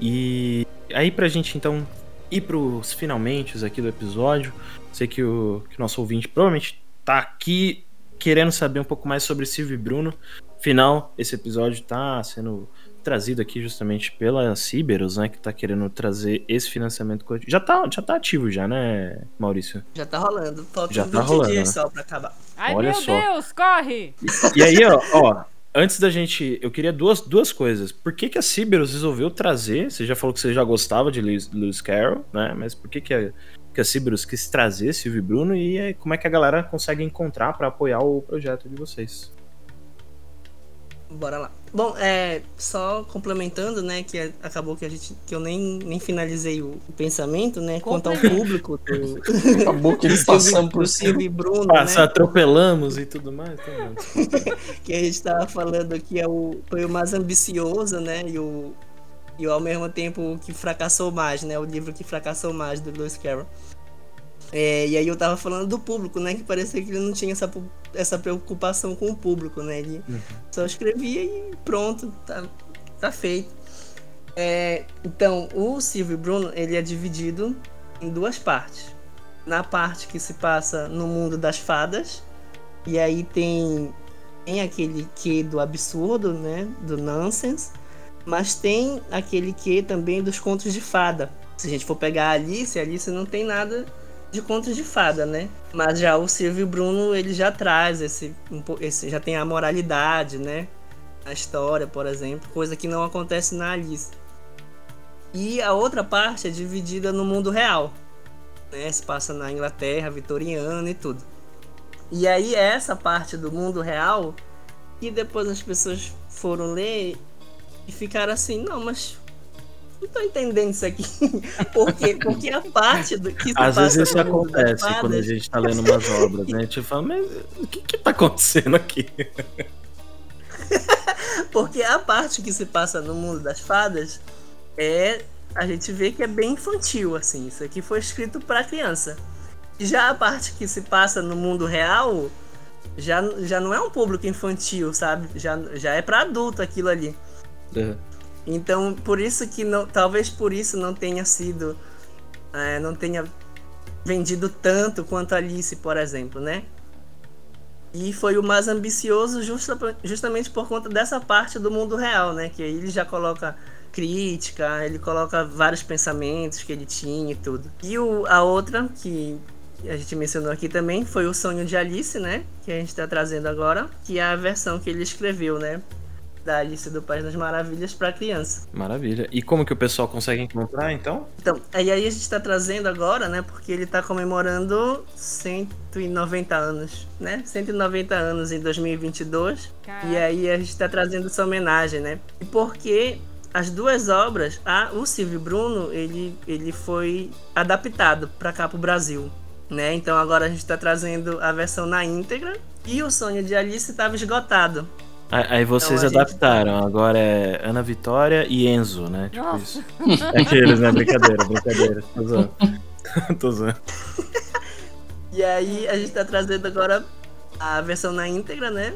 E aí pra gente, então, ir pros finalmente aqui do episódio, sei que o, que o nosso ouvinte provavelmente tá aqui querendo saber um pouco mais sobre Silvio e Bruno. Final, esse episódio tá sendo trazido aqui justamente pela Ciberos, né, que tá querendo trazer esse financiamento coletivo. Já tá, já tá ativo já, né, Maurício? Já tá rolando. Falta já tá rolando, dias né? só pra acabar. Ai, Olha meu só. Deus, corre! E aí, ó, ó, antes da gente, eu queria duas, duas coisas. Por que, que a Ciberos resolveu trazer? Você já falou que você já gostava de Lewis, Lewis Carroll, né? Mas por que que a, que a Ciberos quis trazer Silvio e Bruno e aí, como é que a galera consegue encontrar pra apoiar o projeto de vocês? Bora lá. Bom, é, só complementando, né, que acabou que a gente que eu nem, nem finalizei o, o pensamento, né, quanto ao público do, Acabou que eles passamos por cima. Silvio e Bruno, Passa, né, atropelamos e tudo mais. Tá que a gente tava falando que é o, foi o mais ambicioso, né, e o e ao mesmo tempo o que fracassou mais, né, o livro que fracassou mais do Lewis Carroll. É, e aí eu tava falando do público, né, que parecia que ele não tinha essa, essa preocupação com o público, né, ele só escrevia e pronto, tá, tá feito. É, então, o Silvio Bruno, ele é dividido em duas partes. Na parte que se passa no mundo das fadas, e aí tem, tem aquele que do absurdo, né, do nonsense, mas tem aquele que também dos contos de fada. Se a gente for pegar a Alice, a Alice não tem nada de contos de fada, né? Mas já o Silvio Bruno, ele já traz esse, esse já tem a moralidade, né? A história, por exemplo, coisa que não acontece na Alice. E a outra parte é dividida no mundo real, né? Se passa na Inglaterra vitoriana e tudo. E aí essa parte do mundo real que depois as pessoas foram ler e ficaram assim, não, mas não tô entendendo isso aqui. Por quê? Porque a parte do que se Às vezes isso acontece quando a gente tá lendo umas obras, né? A gente fala, mas o que que tá acontecendo aqui? Porque a parte que se passa no mundo das fadas é. A gente vê que é bem infantil, assim. Isso aqui foi escrito pra criança. Já a parte que se passa no mundo real já, já não é um público infantil, sabe? Já, já é pra adulto aquilo ali. Então, por isso que não, talvez por isso não tenha sido, é, não tenha vendido tanto quanto Alice, por exemplo, né? E foi o mais ambicioso justa, justamente por conta dessa parte do mundo real, né? Que aí ele já coloca crítica, ele coloca vários pensamentos que ele tinha e tudo. E o, a outra que a gente mencionou aqui também foi o Sonho de Alice, né? Que a gente está trazendo agora, que é a versão que ele escreveu, né? Da Alice do País das Maravilhas para criança. Maravilha. E como que o pessoal consegue encontrar, então? Então, aí a gente está trazendo agora, né? Porque ele está comemorando 190 anos, né? 190 anos em 2022. Caraca. E aí a gente está trazendo essa homenagem, né? E porque as duas obras, a, o Silvio Bruno, ele, ele foi adaptado para cá pro Brasil, né? Então agora a gente está trazendo a versão na íntegra e o Sonho de Alice estava esgotado. Aí vocês Então, a gente- adaptaram. Agora é Ana Vitória e Enzo, né? Tipo Nossa. isso. É aqueles, né? Brincadeira, brincadeira. Tô zoando. Tô zoando. E aí a gente tá trazendo agora a versão na íntegra, né?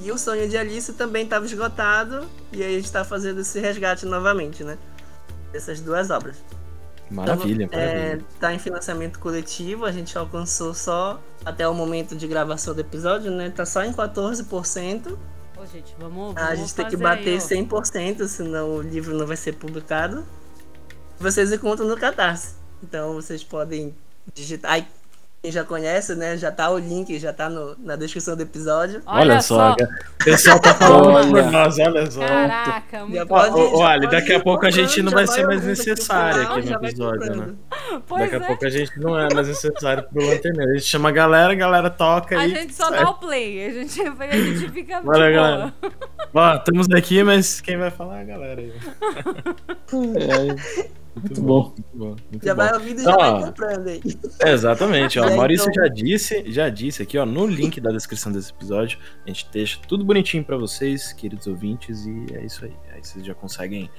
E o sonho de Alice também estava esgotado. E aí a gente tá fazendo esse resgate novamente, né? Dessas duas obras. Maravilha, Então, maravilha. é, tá em financiamento coletivo, a gente alcançou só até o momento de gravação do episódio, né? Tá só em 14%. Gente, vamos, A vamos gente tem que bater aí, ó. 100%, senão o livro não vai ser publicado. Vocês encontram no Catarse. Então vocês podem digitar. Ai, quem já conhece, né? Já tá o link, já tá no- na descrição do episódio. Olha, só, cara. o pessoal tá falando Olha. por nós, olha só. Caraca, muito pode- ó, olha, daqui a pouco a gente não vai ser mais ouvindo aqui no necessário final, aqui no episódio, né? Pois Daqui a é. pouco a gente não é mais necessário pro lanterneiro. A gente chama a galera, a galera toca A aí. gente só sai. dá o play, a gente, a gente fica Bora, galera. Ó, estamos aqui, mas quem vai falar é a galera aí. É, muito bom. Muito bom. Muito Já bom. vai ouvindo e já Ó, vai comprando aí. Exatamente, ó. Maurício então- já disse, já disse aqui, ó, no link da descrição desse episódio, a gente deixa tudo bonitinho pra vocês, queridos ouvintes, e é isso aí. Aí vocês já conseguem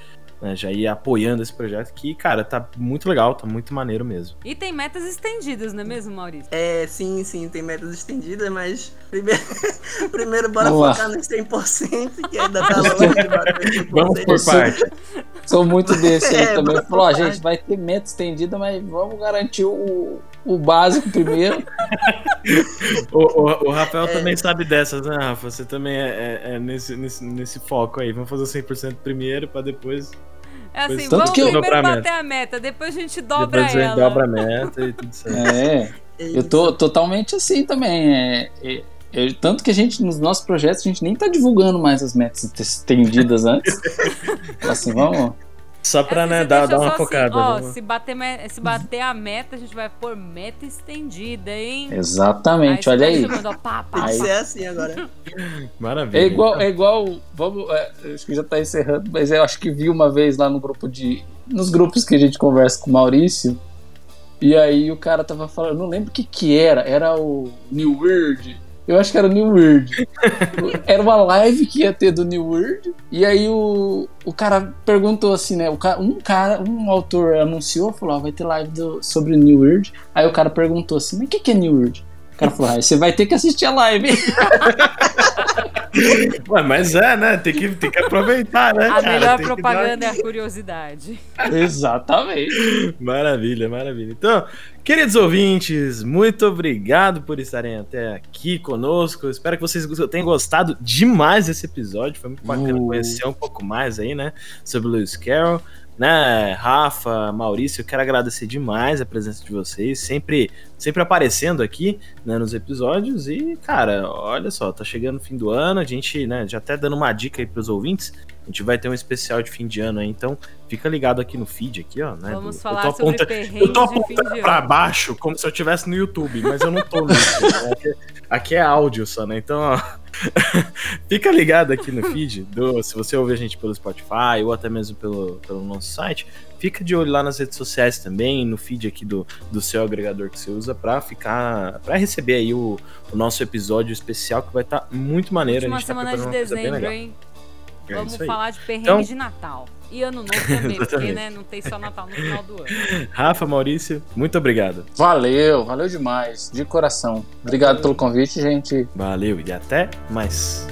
né, já ir apoiando esse projeto que, cara, tá muito legal, tá muito maneiro mesmo. E tem metas estendidas, não é mesmo, Maurício? É, sim, sim, tem metas estendidas, mas primeiro, primeiro bora Vamos lá. focar nos 100%, que ainda tá longe de bater 100%. Vamos por parte. Sou muito desse aí É, também. Falou, ó, gente, vai ter meta estendida, mas vamos garantir o, o básico primeiro. O, o- o Rafael É. também sabe dessas, né, Rafa? Você também é, é- é nesse, nesse, nesse foco aí. Vamos fazer o 100% primeiro pra depois. É assim, Pois- Tanto vamos que eu- primeiro bater a meta, depois a gente dobra depois a gente ela. dobra a meta e tudo certo. É, eu tô totalmente assim também. É, é- é- tanto que a gente, nos nossos projetos, a gente nem tá divulgando mais as metas estendidas antes. assim, vamos. Só pra, Assim, né, dar, dar uma assim, focada. ó, vamos- se, bater me- se bater a meta, a gente vai pôr meta estendida, hein? Exatamente, você olha aí. chamando, ó, pá, pá, Tem que Aí- ser assim agora. Maravilha. É igual, é igual. Vamos. é, acho que já tá encerrando, mas eu acho que vi uma vez lá no grupo de. Nos grupos que a gente conversa com o Maurício. E aí o cara tava falando, não lembro o que que era. Era o New World. Eu acho que era New World. era uma live que ia ter do New World. E aí o, o cara perguntou assim, né? Um cara, um autor anunciou, falou, vai ter live do- sobre New World. Aí o cara perguntou assim, mas o que, que é New World? O cara falou, ah, você vai ter que assistir a live. Ué, mas é, né? Tem que, tem que aproveitar, né? A cara? melhor Tem propaganda é a curiosidade. Exatamente. dar- Maravilha, maravilha. Então, queridos ouvintes, muito obrigado por estarem até aqui conosco. Espero que vocês tenham gostado demais desse episódio. Foi muito bacana Uh. conhecer um pouco mais aí, né? Sobre o Lewis Carroll. né, Rafa, Maurício, eu quero agradecer demais a presença de vocês, sempre, sempre aparecendo aqui, né, nos episódios e, cara, olha só, tá chegando o fim do ano, a gente, né, já até dando uma dica aí pros ouvintes, a gente vai ter um especial de fim de ano aí, então fica ligado aqui no feed aqui, ó, né? Vamos do- falar eu tô sobre aponta- Eu tô apontando pra baixo como se eu estivesse no YouTube, mas eu não tô no YouTube. né? aqui, aqui é áudio só, né? Então, ó, fica ligado aqui no feed, do, se você ouvir a gente pelo Spotify ou até mesmo pelo, pelo nosso site, fica de olho lá nas redes sociais também, no feed aqui do, do seu agregador que você usa pra ficar, para receber aí o, o nosso episódio especial que vai estar muito maneiro. Última a gente tá semana de dezembro, hein? É Vamos falar de perrengue Então- de Natal. E ano novo também, porque né, não tem só Natal no final do ano. Rafa, Maurício, muito obrigado. Valeu, valeu demais, de coração. Obrigado pelo convite, gente. Valeu e até mais.